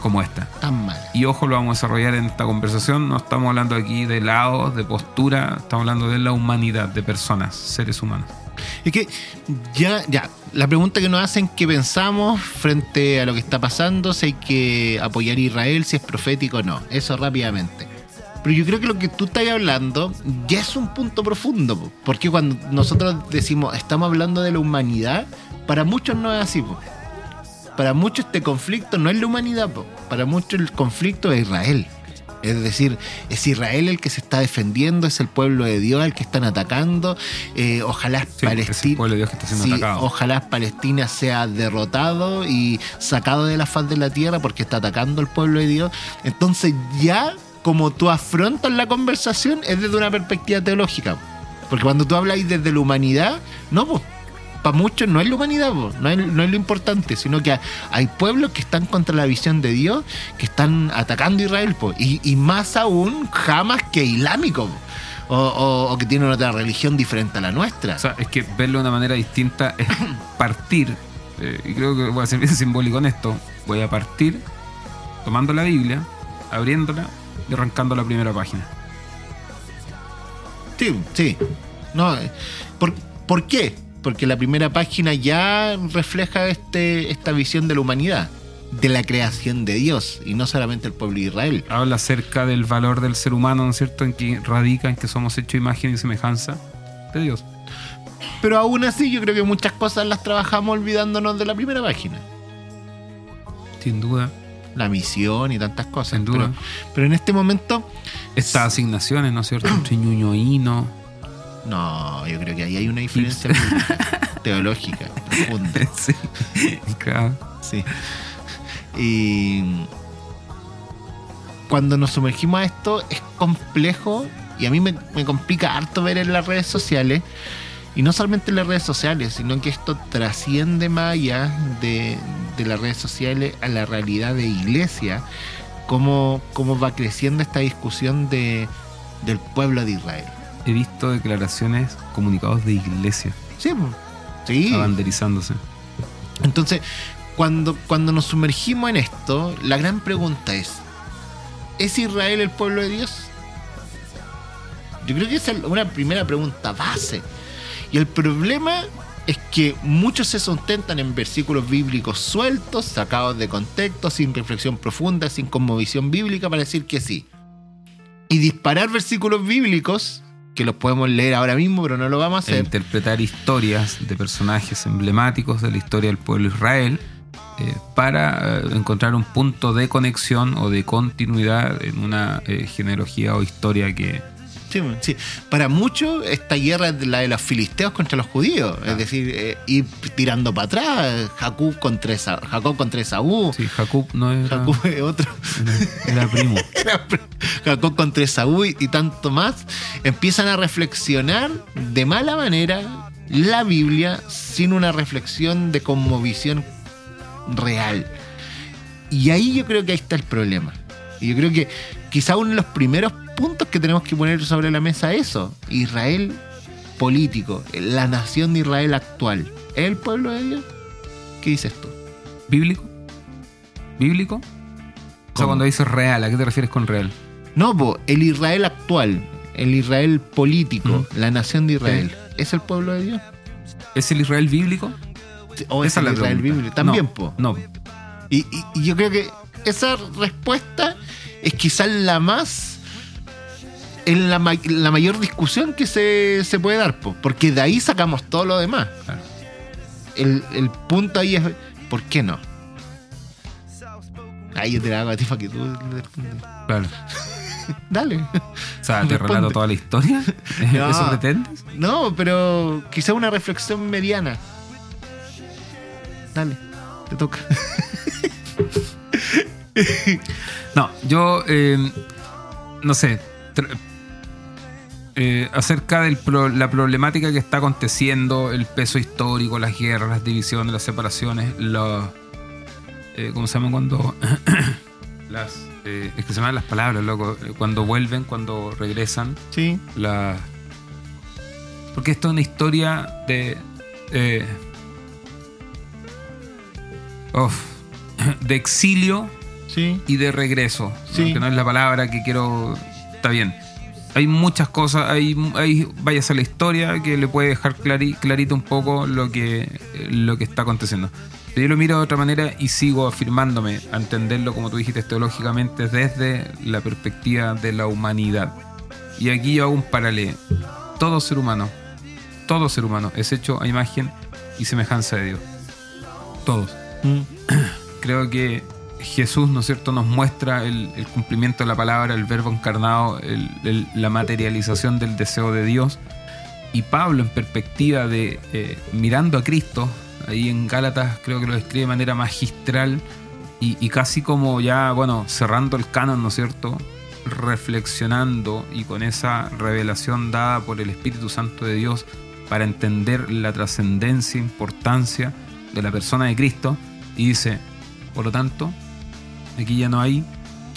como esta? Tan mal. Y ojo, lo vamos a desarrollar en esta conversación. No estamos hablando aquí de lados, de postura, estamos hablando de la humanidad, de personas, seres humanos. Es que ya, ya, la pregunta que nos hacen, ¿qué pensamos frente a lo que está pasando? Si hay que apoyar a Israel, si es profético o no. Eso rápidamente. Pero yo creo que lo que tú estás hablando ya es un punto profundo, po. porque cuando nosotros decimos estamos hablando de la humanidad, para muchos no es así. po. Para muchos este conflicto no es la humanidad, po. para muchos el conflicto es Israel. Es decir, es Israel el que se está defendiendo, es el pueblo de Dios el que están atacando. Eh, ojalá Sí, Palestina. Dios que está Sí, ojalá Palestina sea derrotado y sacado de la faz de la tierra porque está atacando al pueblo de Dios. Entonces ya como tú afrontas la conversación es desde una perspectiva teológica. Porque cuando tú hablas desde la humanidad, no, pues. Para muchos no es la humanidad, po, no es, no es lo importante, sino que hay pueblos que están contra la visión de Dios, que están atacando a Israel, po, y, y más aún, jamás que islámico, po, o, o- o que tienen otra religión diferente a la nuestra. O sea, es que verlo de una manera distinta es partir, eh, y creo que voy a ser bien simbólico en esto, voy a partir tomando la Biblia, abriéndola y arrancando la primera página. Sí, sí. No, eh, ¿por, ¿Por qué? Porque la primera página ya refleja este, esta visión de la humanidad, de la creación de Dios, y no solamente el pueblo de Israel. Habla acerca del valor del ser humano, ¿no es cierto? En que radica en que somos hechos imagen y semejanza de Dios. Pero aún así yo creo que muchas cosas las trabajamos olvidándonos de la primera página. Sin duda. La misión y tantas cosas. Sin duda. Pero, pero en este momento, Estas asignaciones, ¿no es cierto? Entre ñuñoíno. no, yo creo que ahí hay una diferencia teológica profunda. sí. Claro. Sí. Y cuando nos sumergimos a esto es complejo y a mí me, me complica harto ver en las redes sociales. Y no solamente en las redes sociales, sino que esto trasciende más allá de, de las redes sociales a la realidad de iglesia, cómo, cómo va creciendo esta discusión de, del pueblo de Israel. He visto declaraciones, comunicados de iglesia, Sí, sí. abanderizándose. Entonces, cuando, cuando nos sumergimos en esto, la gran pregunta es, ¿es Israel el pueblo de Dios? Yo creo que esa es una primera pregunta base. Y el problema es que muchos se sustentan en versículos bíblicos sueltos, sacados de contexto, sin reflexión profunda, sin conmovisión bíblica para decir que sí. Y disparar versículos bíblicos, que los podemos leer ahora mismo, pero no lo vamos a E hacer. interpretar historias de personajes emblemáticos de la historia del pueblo Israel eh, para eh, encontrar un punto de conexión o de continuidad en una eh, genealogía o historia que Sí, sí. Para muchos, esta guerra es la de los filisteos contra los judíos. Ah. Es decir, eh, ir tirando para atrás. Jacob contra, Esa- Jacob contra Esaú. sí, Jacob no era, Jacob es otro. era primo. Jacob contra Esaú y, y tanto más. Empiezan a reflexionar de mala manera la Biblia sin una reflexión de conmovisión real. Y ahí yo creo que ahí está el problema. Y yo creo que quizá uno de los primeros puntos que tenemos que poner sobre la mesa es eso. Israel político, la nación de Israel actual. ¿Es el pueblo de Dios? ¿Qué dices tú? ¿Bíblico? ¿Bíblico? O sea, cuando dices real, ¿a qué te refieres con real? No, po, el Israel actual, el Israel político, la nación de Israel, ¿es el pueblo de Dios? ¿Es el Israel bíblico? ¿O es Esa el la Israel pregunta. bíblico? También, no, po. No, Y, y- y yo creo que esa respuesta es quizás la más. En la, ma- la mayor discusión que se, se puede dar, po, porque de ahí sacamos todo lo demás. Claro. El, el punto ahí es: ¿por qué no? Ahí yo te la hago a ti para que tú claro. Dale. O sea, ¿te Responde. relato toda la historia? No. ¿Eso pretendes? No, pero quizá una reflexión mediana. Dale, te toca. No, yo eh, no sé. Eh, acerca de la problemática que está aconteciendo, el peso histórico, las guerras, las divisiones, las separaciones, los. eh, ¿Cómo se llama cuando.? las. eh, es que se llaman las palabras, loco. Cuando vuelven, cuando regresan. Sí, La. Porque esto es una historia de. eh, of, de exilio sí. y de regreso. Sí. ¿no? Que no es la palabra que quiero. Está bien. Hay muchas cosas, hay, hay vayas a la historia que le puede dejar clari- clarito un poco lo que, lo que está aconteciendo. Pero yo lo miro de otra manera y sigo afirmándome a entenderlo, como tú dijiste, teológicamente desde la perspectiva de la humanidad. Y aquí yo hago un paralelo. Todo ser humano, todo ser humano es hecho a imagen y semejanza de Dios. Todos Mm. creo que Jesús, ¿no es cierto?, nos muestra el, cumplimiento de la palabra, el verbo encarnado, la materialización del deseo de Dios. Y Pablo, en perspectiva de eh, mirando a Cristo, ahí en Gálatas creo que lo describe de manera magistral y, casi como ya, bueno, cerrando el canon, ¿no es cierto?, reflexionando y con esa revelación dada por el Espíritu Santo de Dios para entender la trascendencia, importancia de la persona de Cristo, y dice, por lo tanto, aquí ya no hay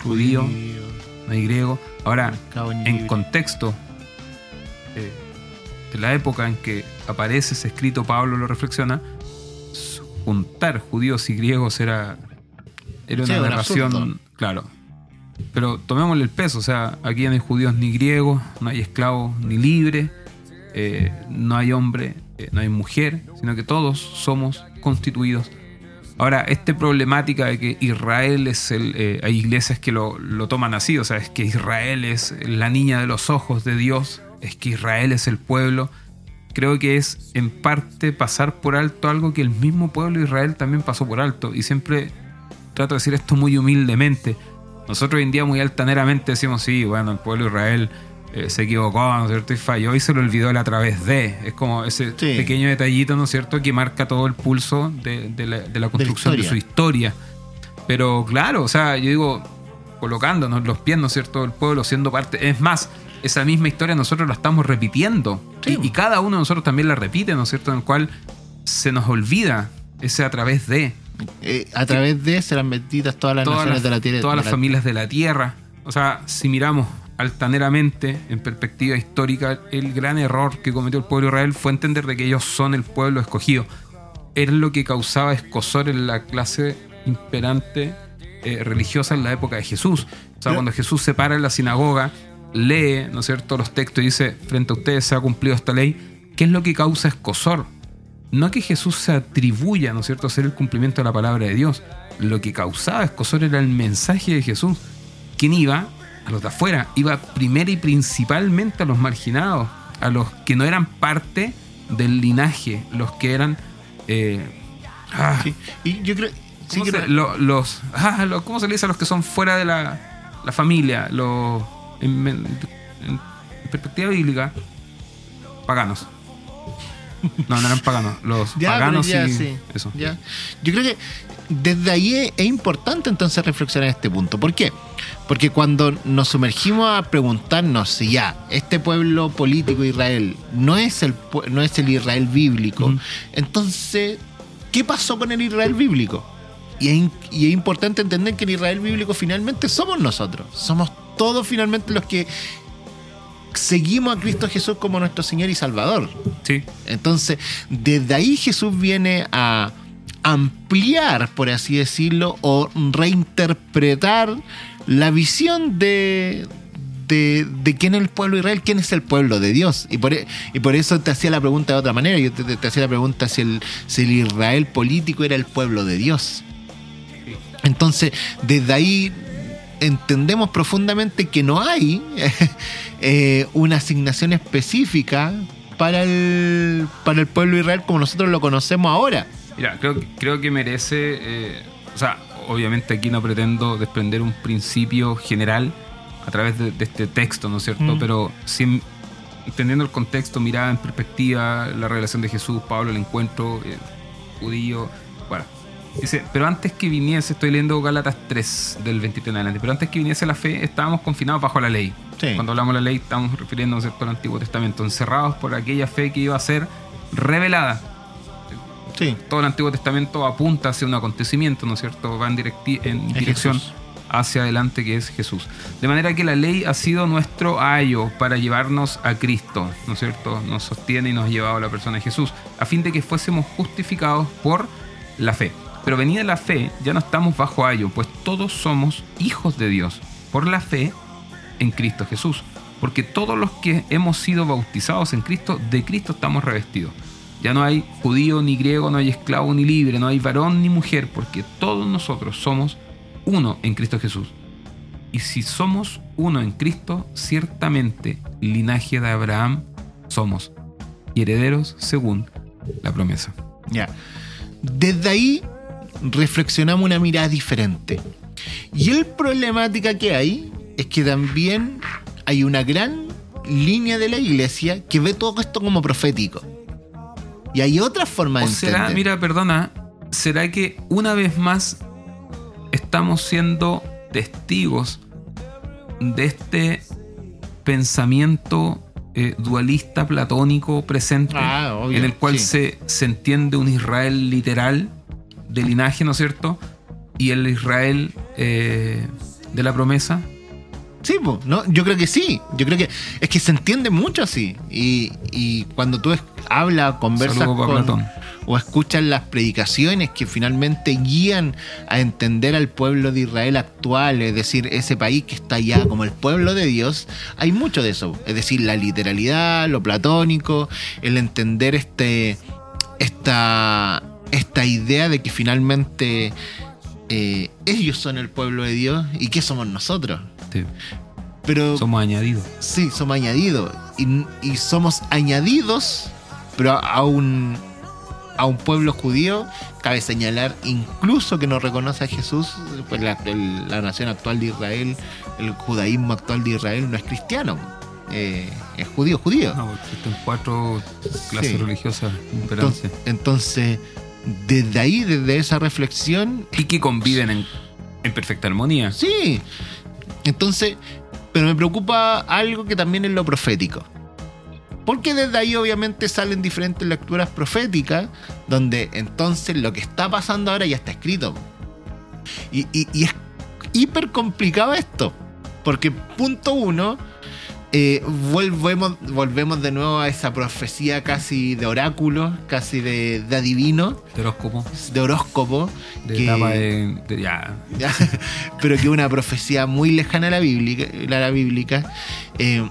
judío, no hay griego. Ahora, en libre. contexto eh, de la época en que aparece ese escrito, Pablo lo reflexiona, juntar judíos y griegos era, era Sí, una un narración, claro. Pero tomémosle el peso, o sea, aquí no hay judíos ni griegos, no hay esclavos ni libres, eh, no hay hombre, eh, no hay mujer, sino que todos somos constituidos. Ahora, esta problemática de que Israel es el... eh, hay iglesias que lo, lo toman así, o sea, es que Israel es la niña de los ojos de Dios, es que Israel es el pueblo. Creo que es en parte pasar por alto algo que el mismo pueblo de Israel también pasó por alto. Y siempre trato de decir esto muy humildemente. Nosotros hoy en día muy altaneramente decimos, sí, bueno, el pueblo de Israel eh, se equivocó, ¿no es cierto? Y falló y se lo olvidó él a través de. Es como ese Sí. pequeño detallito, ¿no es cierto?, que marca todo el pulso de, de la, de la construcción de, su historia. Pero claro, o sea, yo digo, colocándonos los pies, ¿no es cierto?, del pueblo, siendo parte. Es más, esa misma historia nosotros la estamos repitiendo. Sí. Y, y cada uno de nosotros también la repite, ¿no es cierto?, en el cual se nos olvida ese a través de Eh, a través de serán benditas todas las todas naciones las, de la tierra. todas las la- familias de la tierra. O sea, si miramos altaneramente, en perspectiva histórica, el gran error que cometió el pueblo de Israel fue entender de que ellos son el pueblo escogido. Era lo que causaba escosor en la clase imperante eh, religiosa en la época de Jesús. O sea, cuando Jesús se para en la sinagoga, lee, ¿no es cierto?, los textos y dice, frente a ustedes se ha cumplido esta ley. ¿Qué es lo que causa escosor? no que Jesús se atribuya, ¿no es cierto?, a hacer el cumplimiento de la palabra de Dios. Lo que causaba escosor era el mensaje de Jesús. ¿Quién iba? A los de afuera. Iba primero y principalmente a los marginados, a los que no eran parte del linaje, los que eran... eh, ah, Sí. Y yo creo. sí ¿cómo, que- se, lo- los, ah, lo- ¿Cómo se le dice a los que son fuera de la, la familia? Los, en, en- en perspectiva bíblica, paganos. No, no eran paganos. Los Ya, paganos ya, y sí, eso. ya. Yo creo que desde ahí es, importante entonces reflexionar este punto. ¿Por qué? Porque cuando nos sumergimos a preguntarnos si ya este pueblo político Israel no es el, no es el Israel bíblico, entonces, ¿qué pasó con el Israel bíblico? Y es, y es importante entender que el Israel bíblico finalmente somos nosotros. Somos todos finalmente los que seguimos a Cristo Jesús como nuestro Señor y Salvador. Sí. Entonces, desde ahí Jesús viene a ampliar, por así decirlo, o reinterpretar la visión de, de, de quién es el pueblo de Israel, quién es el pueblo de Dios. Y por, e- y por eso te hacía la pregunta de otra manera. Yo te, hacía la pregunta si el, si el Israel político era el pueblo de Dios. Entonces, desde ahí entendemos profundamente que no hay eh, una asignación específica para el, para el pueblo de Israel como nosotros lo conocemos ahora. Mira, creo, creo que merece. eh, o sea, obviamente aquí no pretendo desprender un principio general a través de, de este texto, ¿no es cierto? Mm. Pero sin, entendiendo el contexto, mirada en perspectiva, la revelación de Jesús, Pablo, el encuentro eh, judío. Bueno, dice, pero antes que viniese, estoy leyendo Gálatas 3 del 23 en adelante, pero antes que viniese la fe, estábamos confinados bajo la ley. Sí. Cuando hablamos de la ley, estamos refiriéndonos al Antiguo Testamento, encerrados por aquella fe que iba a ser revelada Sí. todo el Antiguo Testamento apunta hacia un acontecimiento, ¿no es cierto? Va en, en dirección Jesús. hacia adelante que es Jesús. De manera que la ley ha sido nuestro ayo para llevarnos a Cristo, ¿no es cierto? Nos sostiene y nos ha llevado a la persona de Jesús, a fin de que fuésemos justificados por la fe. Pero venida la fe, ya no estamos bajo ayo, pues todos somos hijos de Dios, por la fe en Cristo Jesús. Porque todos los que hemos sido bautizados en Cristo, de Cristo estamos revestidos. Ya no hay judío ni griego, no hay esclavo ni libre, no hay varón ni mujer, porque todos nosotros somos uno en Cristo Jesús. Y si somos uno en Cristo, ciertamente linaje de Abraham somos y herederos según la promesa. Ya. Desde ahí reflexionamos una mirada diferente. Y el problemática que hay es que también hay una gran línea de la iglesia que ve todo esto como profético. Y hay otra forma de ¿O será, entender. mira, perdona, será que una vez más estamos siendo testigos de este pensamiento eh, dualista platónico presente Ah, obvio, en el cual sí. se, se entiende un Israel literal de linaje, ¿no es cierto? Y el Israel eh, de la promesa. Sí, po, ¿no? yo creo que sí. Yo creo que es que se entiende mucho así. Y, y cuando tú es- Saludo para con, Platón. o escuchan las predicaciones que finalmente guían a entender al pueblo de Israel actual, es decir, ese país que está ya como el pueblo de Dios, hay mucho de eso, es decir, la literalidad, lo platónico, el entender este, esta, esta idea de que finalmente eh, ellos son el pueblo de Dios y que somos nosotros. Sí. Pero Somos añadidos. Sí, somos añadidos. Y, y somos añadidos, pero a un, a un pueblo judío, cabe señalar incluso que no reconoce a Jesús, pues la, el- la nación actual de Israel, el judaísmo actual de Israel no es cristiano, eh, es judío, judío. No, existen cuatro clases Sí. religiosas entonces, entonces, desde ahí, desde esa reflexión, Y que conviven en, en perfecta armonía. Sí. Entonces, pero me preocupa algo que también es lo profético. Porque desde ahí obviamente salen diferentes lecturas proféticas, donde entonces lo que está pasando ahora ya está escrito. Y, y- y es hiper complicado esto. Porque punto uno, eh, volvemos, volvemos de nuevo a esa profecía casi de oráculo, casi de, de adivino, De horóscopo. de horóscopo. De que- etapa de, de- ya. pero que una profecía muy lejana a la bíblica. a la bíblica. Eh,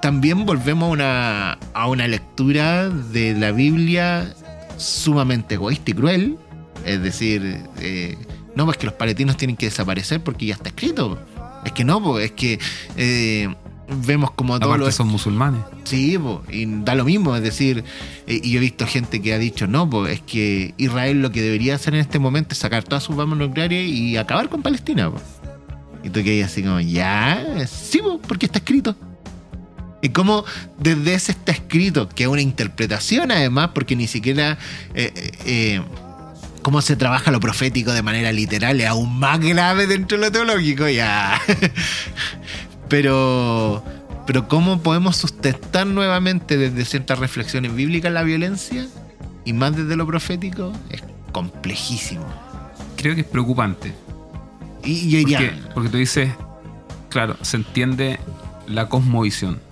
también volvemos a una, a una lectura de la Biblia sumamente egoísta y cruel. Es decir, eh, no, pues que los palestinos tienen que desaparecer porque ya está escrito. Es que no, pues, es que eh, vemos como todos los son musulmanes. Sí, po, y da lo mismo, es decir, eh, y yo he visto gente que ha dicho, no, pues es que Israel lo que debería hacer en este momento es sacar todas sus bombas nucleares y acabar con Palestina. po. Y tú que así como, ya, sí, po, porque está escrito. Y cómo desde ese está escrito, que es una interpretación además, porque ni siquiera eh, eh, eh, cómo se trabaja lo profético de manera literal es aún más grave dentro de lo teológico, ya. Pero, pero cómo podemos sustentar nuevamente desde ciertas reflexiones bíblicas la violencia y más desde lo profético es complejísimo. Creo que es preocupante. Y diría, Porque, porque tú dices, claro, se entiende la cosmovisión.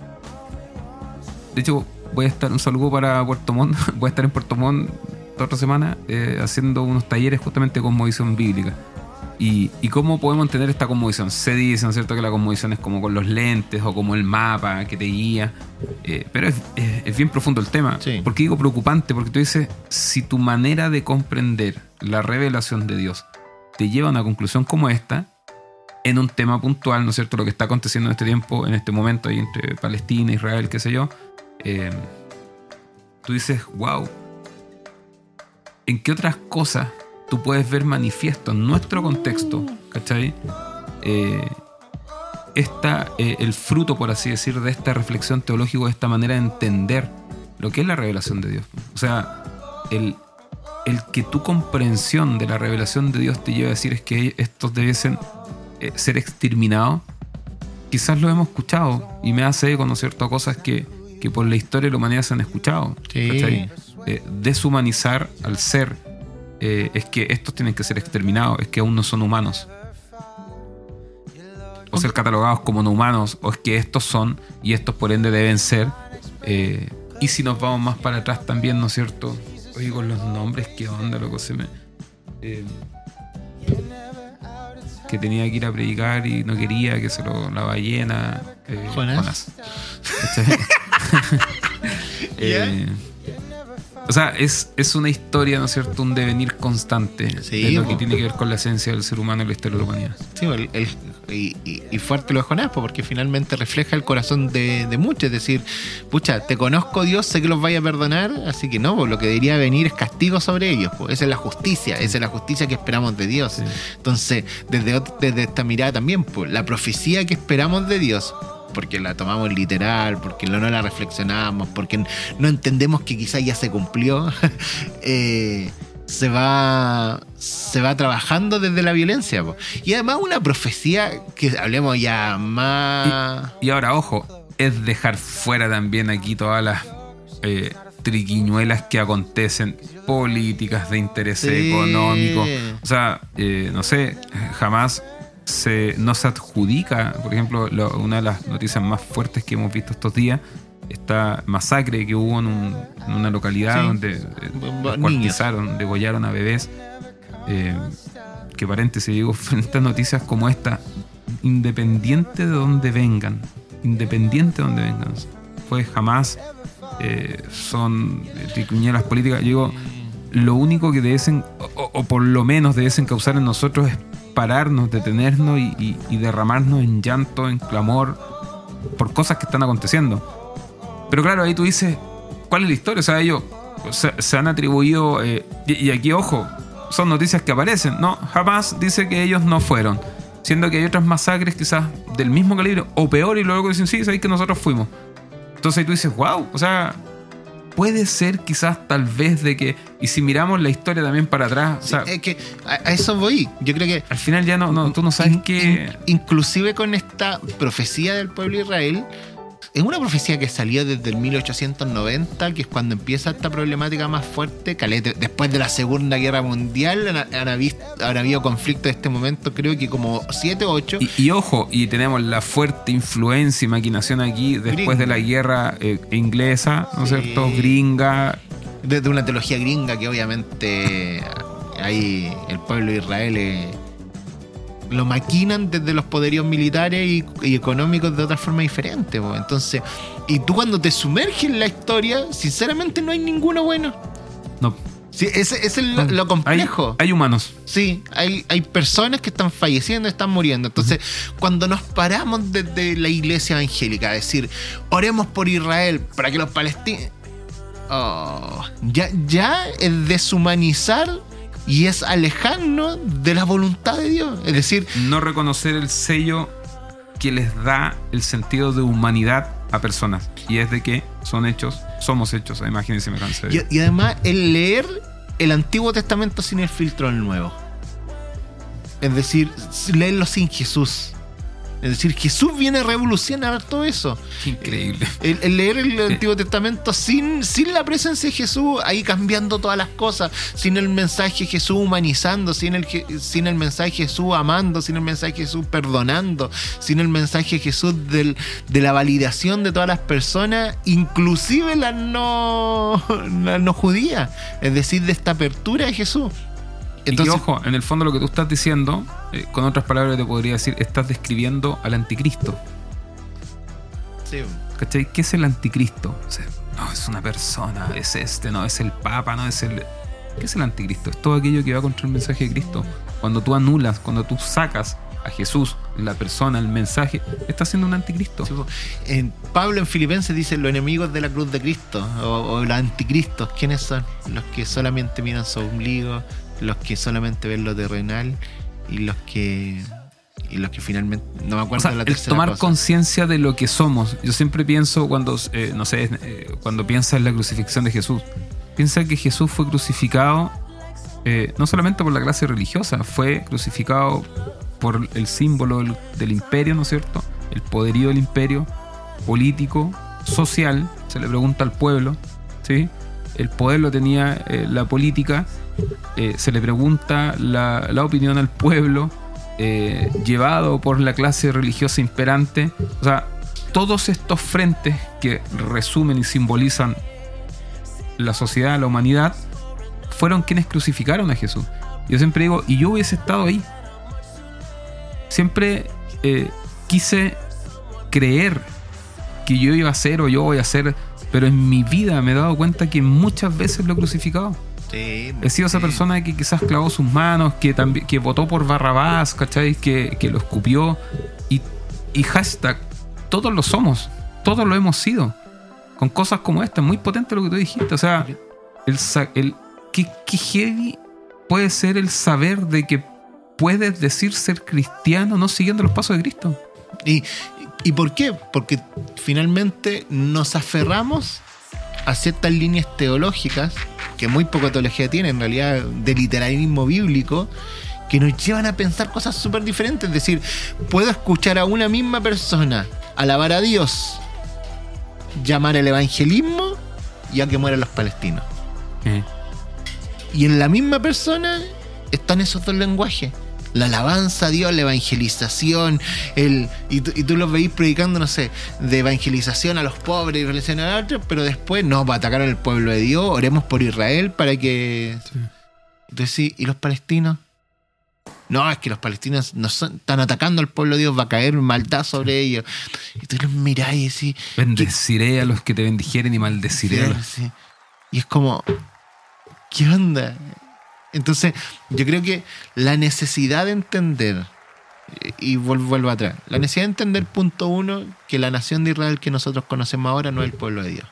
De hecho, voy a estar, un saludo para Puerto Montt, voy a estar en Puerto Montt toda otra semana eh, haciendo unos talleres justamente de cosmovisión bíblica. Y, y cómo podemos entender esta cosmovisión. Se dice, ¿no es cierto?, que la cosmovisión es como con los lentes o como el mapa que te guía. Eh, pero es, es- es bien profundo el tema. Sí. ¿Por qué digo preocupante? Porque tú dices, si tu manera de comprender la revelación de Dios te lleva a una conclusión como esta, en un tema puntual, ¿no es cierto? Lo que está aconteciendo en este tiempo, en este momento, ahí entre Palestina, Israel, qué sé yo. Eh, tú dices, wow, ¿en qué otras cosas tú puedes ver manifiesto en nuestro contexto, ¿cachai? Eh, esta, eh, el fruto, por así decir, de esta reflexión teológica, de esta manera de entender lo que es la revelación de Dios. O sea, el, el que tu comprensión de la revelación de Dios te lleve a decir es que estos debiesen ser exterminados, quizás lo hemos escuchado y me hace eco, ¿no es cierto?, a cosas que, que por la historia de la humanidad se han escuchado. Sí. Eh, deshumanizar al ser eh, es que estos tienen que ser exterminados, es que aún no son humanos. O ser catalogados como no humanos, o es que estos son y estos por ende deben ser. eh, y si nos vamos más para atrás también, ¿no es cierto? Oye, con los nombres, ¿qué onda, loco? Se me. que tenía que ir a predicar y no quería que se lo. La ballena. Eh, o sea, es, es una historia, ¿no es cierto? Un devenir constante Sí, de lo po. que tiene que ver con la esencia del ser humano y la historia de la humanidad. Sí, el- el- y, y- y fuerte lo de Jonás, po, porque finalmente refleja el corazón de, de muchos. Es decir, pucha, te conozco Dios, sé que los vaya a perdonar, así que no, po, lo que debería venir es castigo sobre ellos. po. Esa es la justicia, esa es la justicia que esperamos de Dios. Sí. Entonces, desde, desde esta mirada también, la profecía que esperamos de Dios, porque la tomamos literal, porque no la reflexionamos, porque no entendemos que quizás ya se cumplió, eh, se va se va trabajando desde la violencia. po. Y además una profecía que hablemos ya más... Y ahora, ojo, es dejar fuera también aquí todas las eh, triquiñuelas que acontecen, políticas de interés Sí. económico. O sea, eh, no sé, jamás se, no se adjudica, por ejemplo, lo- una de las noticias más fuertes que hemos visto estos días esta masacre que hubo en, un- en una localidad Sí. donde eh, degollaron a bebés. Eh, que paréntesis, digo, frente a noticias como esta, independiente de donde vengan, independiente de donde vengan, pues jamás eh, son triquiñuelas políticas. Digo, lo único que deben, o, o por lo menos deben causar en nosotros es pararnos, detenernos y, y- derramarnos en llanto, en clamor, por cosas que están aconteciendo. Pero claro, ahí tú dices, ¿cuál es la historia? O sea, ellos se, han atribuido, eh, y, y aquí ojo, son noticias que aparecen, ¿no? Jamás dice que ellos no fueron, siendo que hay otras masacres quizás del mismo calibre o peor y luego dicen, sí, sabéis que nosotros fuimos. Entonces ahí tú dices, wow, o sea, puede ser quizás tal vez de que, y si miramos la historia también para atrás, o sea, es que a, a eso voy. Yo creo que al final ya no, no tú no sabes In- qué... in- inclusive con esta profecía del pueblo de Israel, es una profecía que salió desde el 1890, que es cuando empieza esta problemática más fuerte. Después de la Segunda Guerra Mundial han, han habido, han habido conflictos de este momento, creo que como 7 o 8. Y, y ojo, y tenemos la fuerte influencia y maquinación aquí después Gringa. de la guerra eh, inglesa, ¿no es Sí. cierto? Gringa. Desde una teología gringa que obviamente ahí el pueblo de Israel eh, lo maquinan desde los poderíos militares y, y económicos de otra forma diferente. po. Entonces, y tú cuando te sumerges en la historia, sinceramente no hay ninguno bueno. No, Sí, ese, es lo, lo complejo. hay humanos. Sí, hay, hay personas que están falleciendo, están muriendo. Entonces, cuando nos paramos desde la iglesia evangélica a decir, oremos por Israel para que los palestinos... Oh, ya, ya es deshumanizar y es alejarnos de la voluntad de Dios. Es decir, No reconocer el sello que les da el sentido de humanidad a personas. Y es de que son hechos, somos hechos a imagen y semejanza de Dios. y, y además el leer el Antiguo Testamento sin el filtro del Nuevo. Es decir, leerlo sin Jesús. Es decir, Jesús viene a revolucionar todo eso. Increíble. El, el leer el Antiguo Testamento sin, sin la presencia de Jesús, ahí cambiando todas las cosas, sin el mensaje de Jesús humanizando, sin el, sin el mensaje de Jesús amando, sin el mensaje de Jesús perdonando, sin el mensaje de Jesús del- de la validación de todas las personas, inclusive las no, las no judías, es decir, de esta apertura de Jesús. Entonces, y ojo, en el fondo lo que tú estás diciendo, eh, con otras palabras te podría decir, estás describiendo al anticristo. Sí. ¿Cachai? ¿Qué es el anticristo? O sea, no, es una persona, es este, no, es el papa, no es el... ¿Qué es el anticristo? Es todo aquello que va contra el mensaje de Cristo. Cuando tú anulas, cuando tú sacas a Jesús, la persona, el mensaje, está siendo un anticristo. Sí, po. en Pablo en Filipenses dice los enemigos de la cruz de Cristo o, o los anticristos. ¿Quiénes son? Los que solamente miran su ombligo, los que solamente ven lo terrenal y los que y los que finalmente no me acuerdo O sea, de la el tomar conciencia de lo que somos. Yo siempre pienso cuando, eh, no sé, eh, cuando piensa en la crucifixión de Jesús. Piensa que Jesús fue crucificado eh, no solamente por la clase religiosa, fue crucificado por el símbolo del, del imperio, ¿no es cierto? El poderío del imperio, político, social, se le pregunta al pueblo, ¿sí? El poder lo tenía eh, la política, eh, se le pregunta la, opinión al pueblo, eh, llevado por la clase religiosa imperante. O sea, todos estos frentes que resumen y simbolizan la sociedad, la humanidad, fueron quienes crucificaron a Jesús. Yo siempre digo, y yo hubiese estado ahí. Siempre eh, quise creer que yo iba a ser o yo voy a ser, pero en mi vida me he dado cuenta que muchas veces lo he crucificado. Sí, He sido esa persona que quizás clavó sus manos, que también que votó por Barrabás, ¿cachai? Que, que lo escupió. Y, y hashtag, todos lo somos, todos lo hemos sido. Con cosas como esta, muy potente lo que tú dijiste. O sea, el, el ¿qué, qué heavy puede ser el saber de que puedes decir ser cristiano no siguiendo los pasos de Cristo. ¿Y, ¿Y por qué? Porque finalmente nos aferramos a ciertas líneas teológicas, que muy poca teología tiene, en realidad, de literalismo bíblico, que nos llevan a pensar cosas súper diferentes. Es decir, puedo escuchar a una misma persona alabar a Dios, llamar al evangelismo y a que mueran los palestinos. Y en la misma persona están esos dos lenguajes. La alabanza a Dios, la evangelización, el, y, tú, y tú los veis predicando, no sé, de evangelización a los pobres y religión a otros, pero después no, para atacar al pueblo de Dios, oremos por Israel para que... Entonces sí, ¿y los palestinos? No, es que los palestinos no son- están atacando al pueblo de Dios, va a caer maldad sobre ellos. Y tú los mirás y decís, Bendeciré a los que te bendijeren y maldeciré a los Sí. Y es como, ¿qué onda? Entonces, yo creo que la necesidad de entender, y vuel- vuelvo atrás, la necesidad de entender, punto uno, que la nación de Israel que nosotros conocemos ahora no es el pueblo de Dios.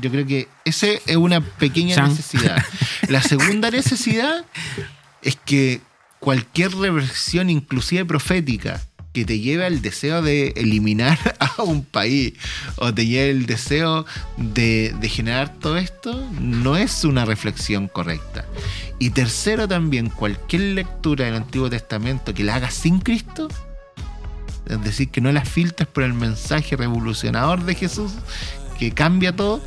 Yo creo que esa es una pequeña necesidad. La segunda necesidad es que cualquier reversión, inclusive profética, que te lleve al deseo de eliminar a un país o te lleve el deseo de, generar todo esto, no es una reflexión correcta. Y tercero también, cualquier lectura del Antiguo Testamento que la hagas sin Cristo, es decir, que no la filtres por el mensaje revolucionador de Jesús, que cambia todo,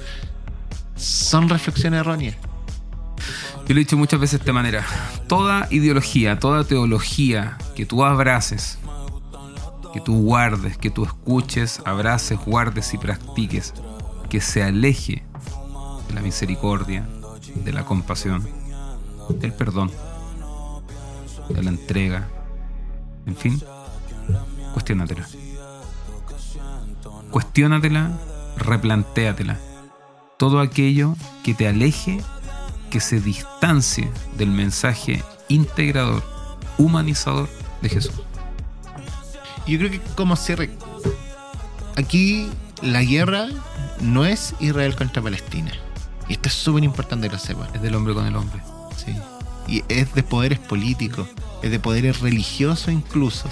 son reflexiones erróneas. Yo lo he dicho muchas veces de esta manera. Toda ideología, toda teología que tú abraces, que tú guardes, que tú escuches, abraces, guardes y practiques, que se aleje de la misericordia, de la compasión, del perdón, de la entrega, en fin, cuestiónatela. Cuestiónatela, replantéatela. Todo aquello que te aleje que se distancie del mensaje integrador, humanizador de Jesús. Yo creo que como cierre, aquí la guerra no es Israel contra Palestina. Y esto es súper importante que lo sepan. Es del hombre con el hombre. Sí. Y es de poderes políticos, es de poderes religiosos incluso,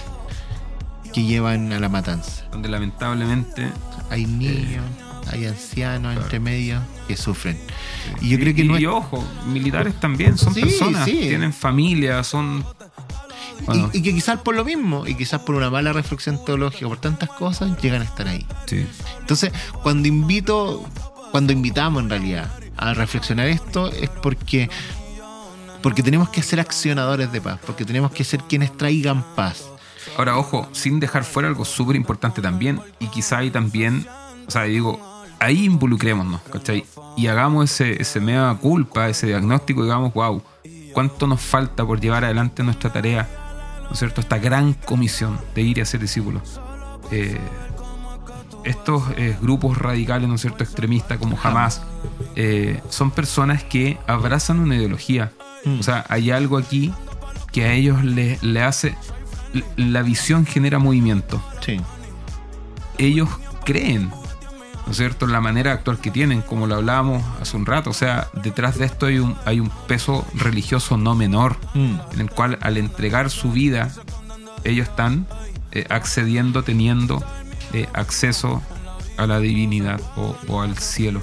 que llevan a la matanza. Donde lamentablemente Hay niños, hay ancianos claro. entre medio que sufren. Y yo creo que y, no es- y ojo, militares también son Sí, personas, tienen familia, son bueno, y, y que quizás por lo mismo, y quizás por una mala reflexión teológica, por tantas cosas, llegan a estar ahí. sí. Entonces, cuando invito, cuando invitamos en realidad a reflexionar esto, es porque, porque tenemos que ser accionadores de paz, porque tenemos que ser quienes traigan paz. Ahora, ojo, sin dejar fuera algo súper importante también, y quizá ahí también, o sea, digo, ahí involucrémonos, ¿cachai? Y hagamos ese, ese mea culpa, ese diagnóstico, y digamos, wow, ¿cuánto nos falta por llevar adelante nuestra tarea, ¿no es cierto? Esta gran comisión de ir y hacer discípulos. Eh, estos eh, grupos radicales, ¿no es cierto?, extremistas como Hamas, eh, son personas que abrazan una ideología. Mm. O sea, hay algo aquí que a ellos le, le hace... La visión genera movimiento. Sí. Ellos creen, ¿no es cierto?, en la manera de actuar que tienen, como lo hablábamos hace un rato. O sea, detrás de esto hay un, hay un peso religioso no menor, Mm. en el cual al entregar su vida, ellos están eh, accediendo, teniendo eh, acceso a la divinidad o, o al cielo.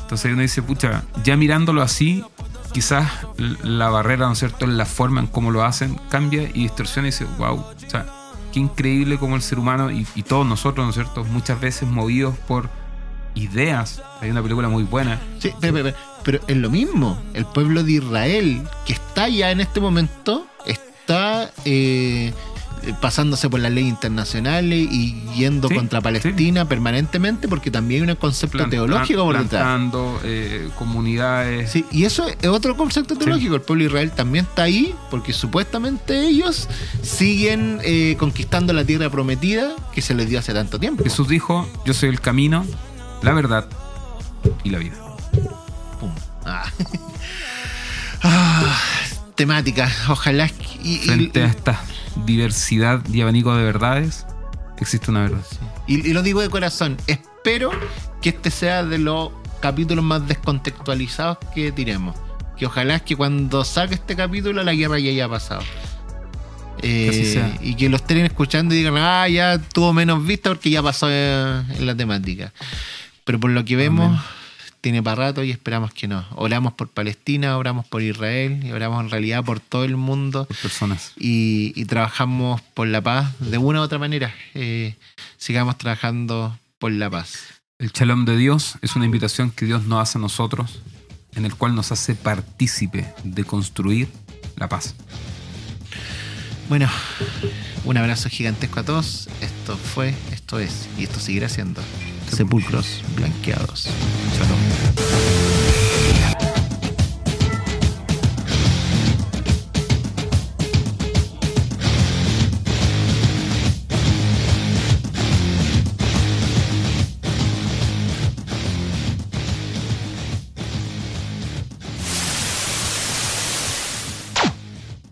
Entonces uno dice, pucha, ya mirándolo así, quizás la barrera, ¿no es cierto?, en la forma en cómo lo hacen, cambia y distorsiona y dice, wow, o sea, qué increíble como el ser humano y, todos nosotros, ¿no es cierto?, muchas veces movidos por ideas. Hay una película muy buena, Sí, pero, pero- pero es lo mismo. El pueblo de Israel, que está ya en este momento, está eh, pasándose por las leyes internacionales y yendo Sí, contra Palestina permanentemente, porque también hay un concepto teológico por detrás. eh, comunidades. Sí, y eso es otro concepto teológico. El pueblo de Israel también está ahí porque supuestamente ellos siguen eh, conquistando la tierra prometida que se les dio hace tanto tiempo. Jesús dijo, yo soy el camino, la verdad y la vida. Pum. Ah. Ah, temática. Ojalá. Y, y- Frente a esta diversidad y abanico de verdades, existe una verdad. y- y lo digo de corazón. Espero que este sea de los capítulos más descontextualizados que tiremos. Que ojalá es que cuando saque este capítulo la guerra ya haya pasado. Eh, y que lo estén escuchando y digan, ah, ya tuvo menos vista porque ya pasó eh, en la temática. Pero por lo que vemos, Amén. Tiene para rato y esperamos que no. Oramos por Palestina, oramos por Israel y oramos en realidad por todo el mundo Por personas. y, y trabajamos por la paz de una u otra manera. Eh, sigamos trabajando por la paz. El shalom de Dios es una invitación que Dios nos hace a nosotros, en el cual nos hace partícipe de construir la paz. Bueno, un abrazo gigantesco a todos. Esto fue, esto es, y esto seguirá siendo Sepulcros Blanqueados. Chao.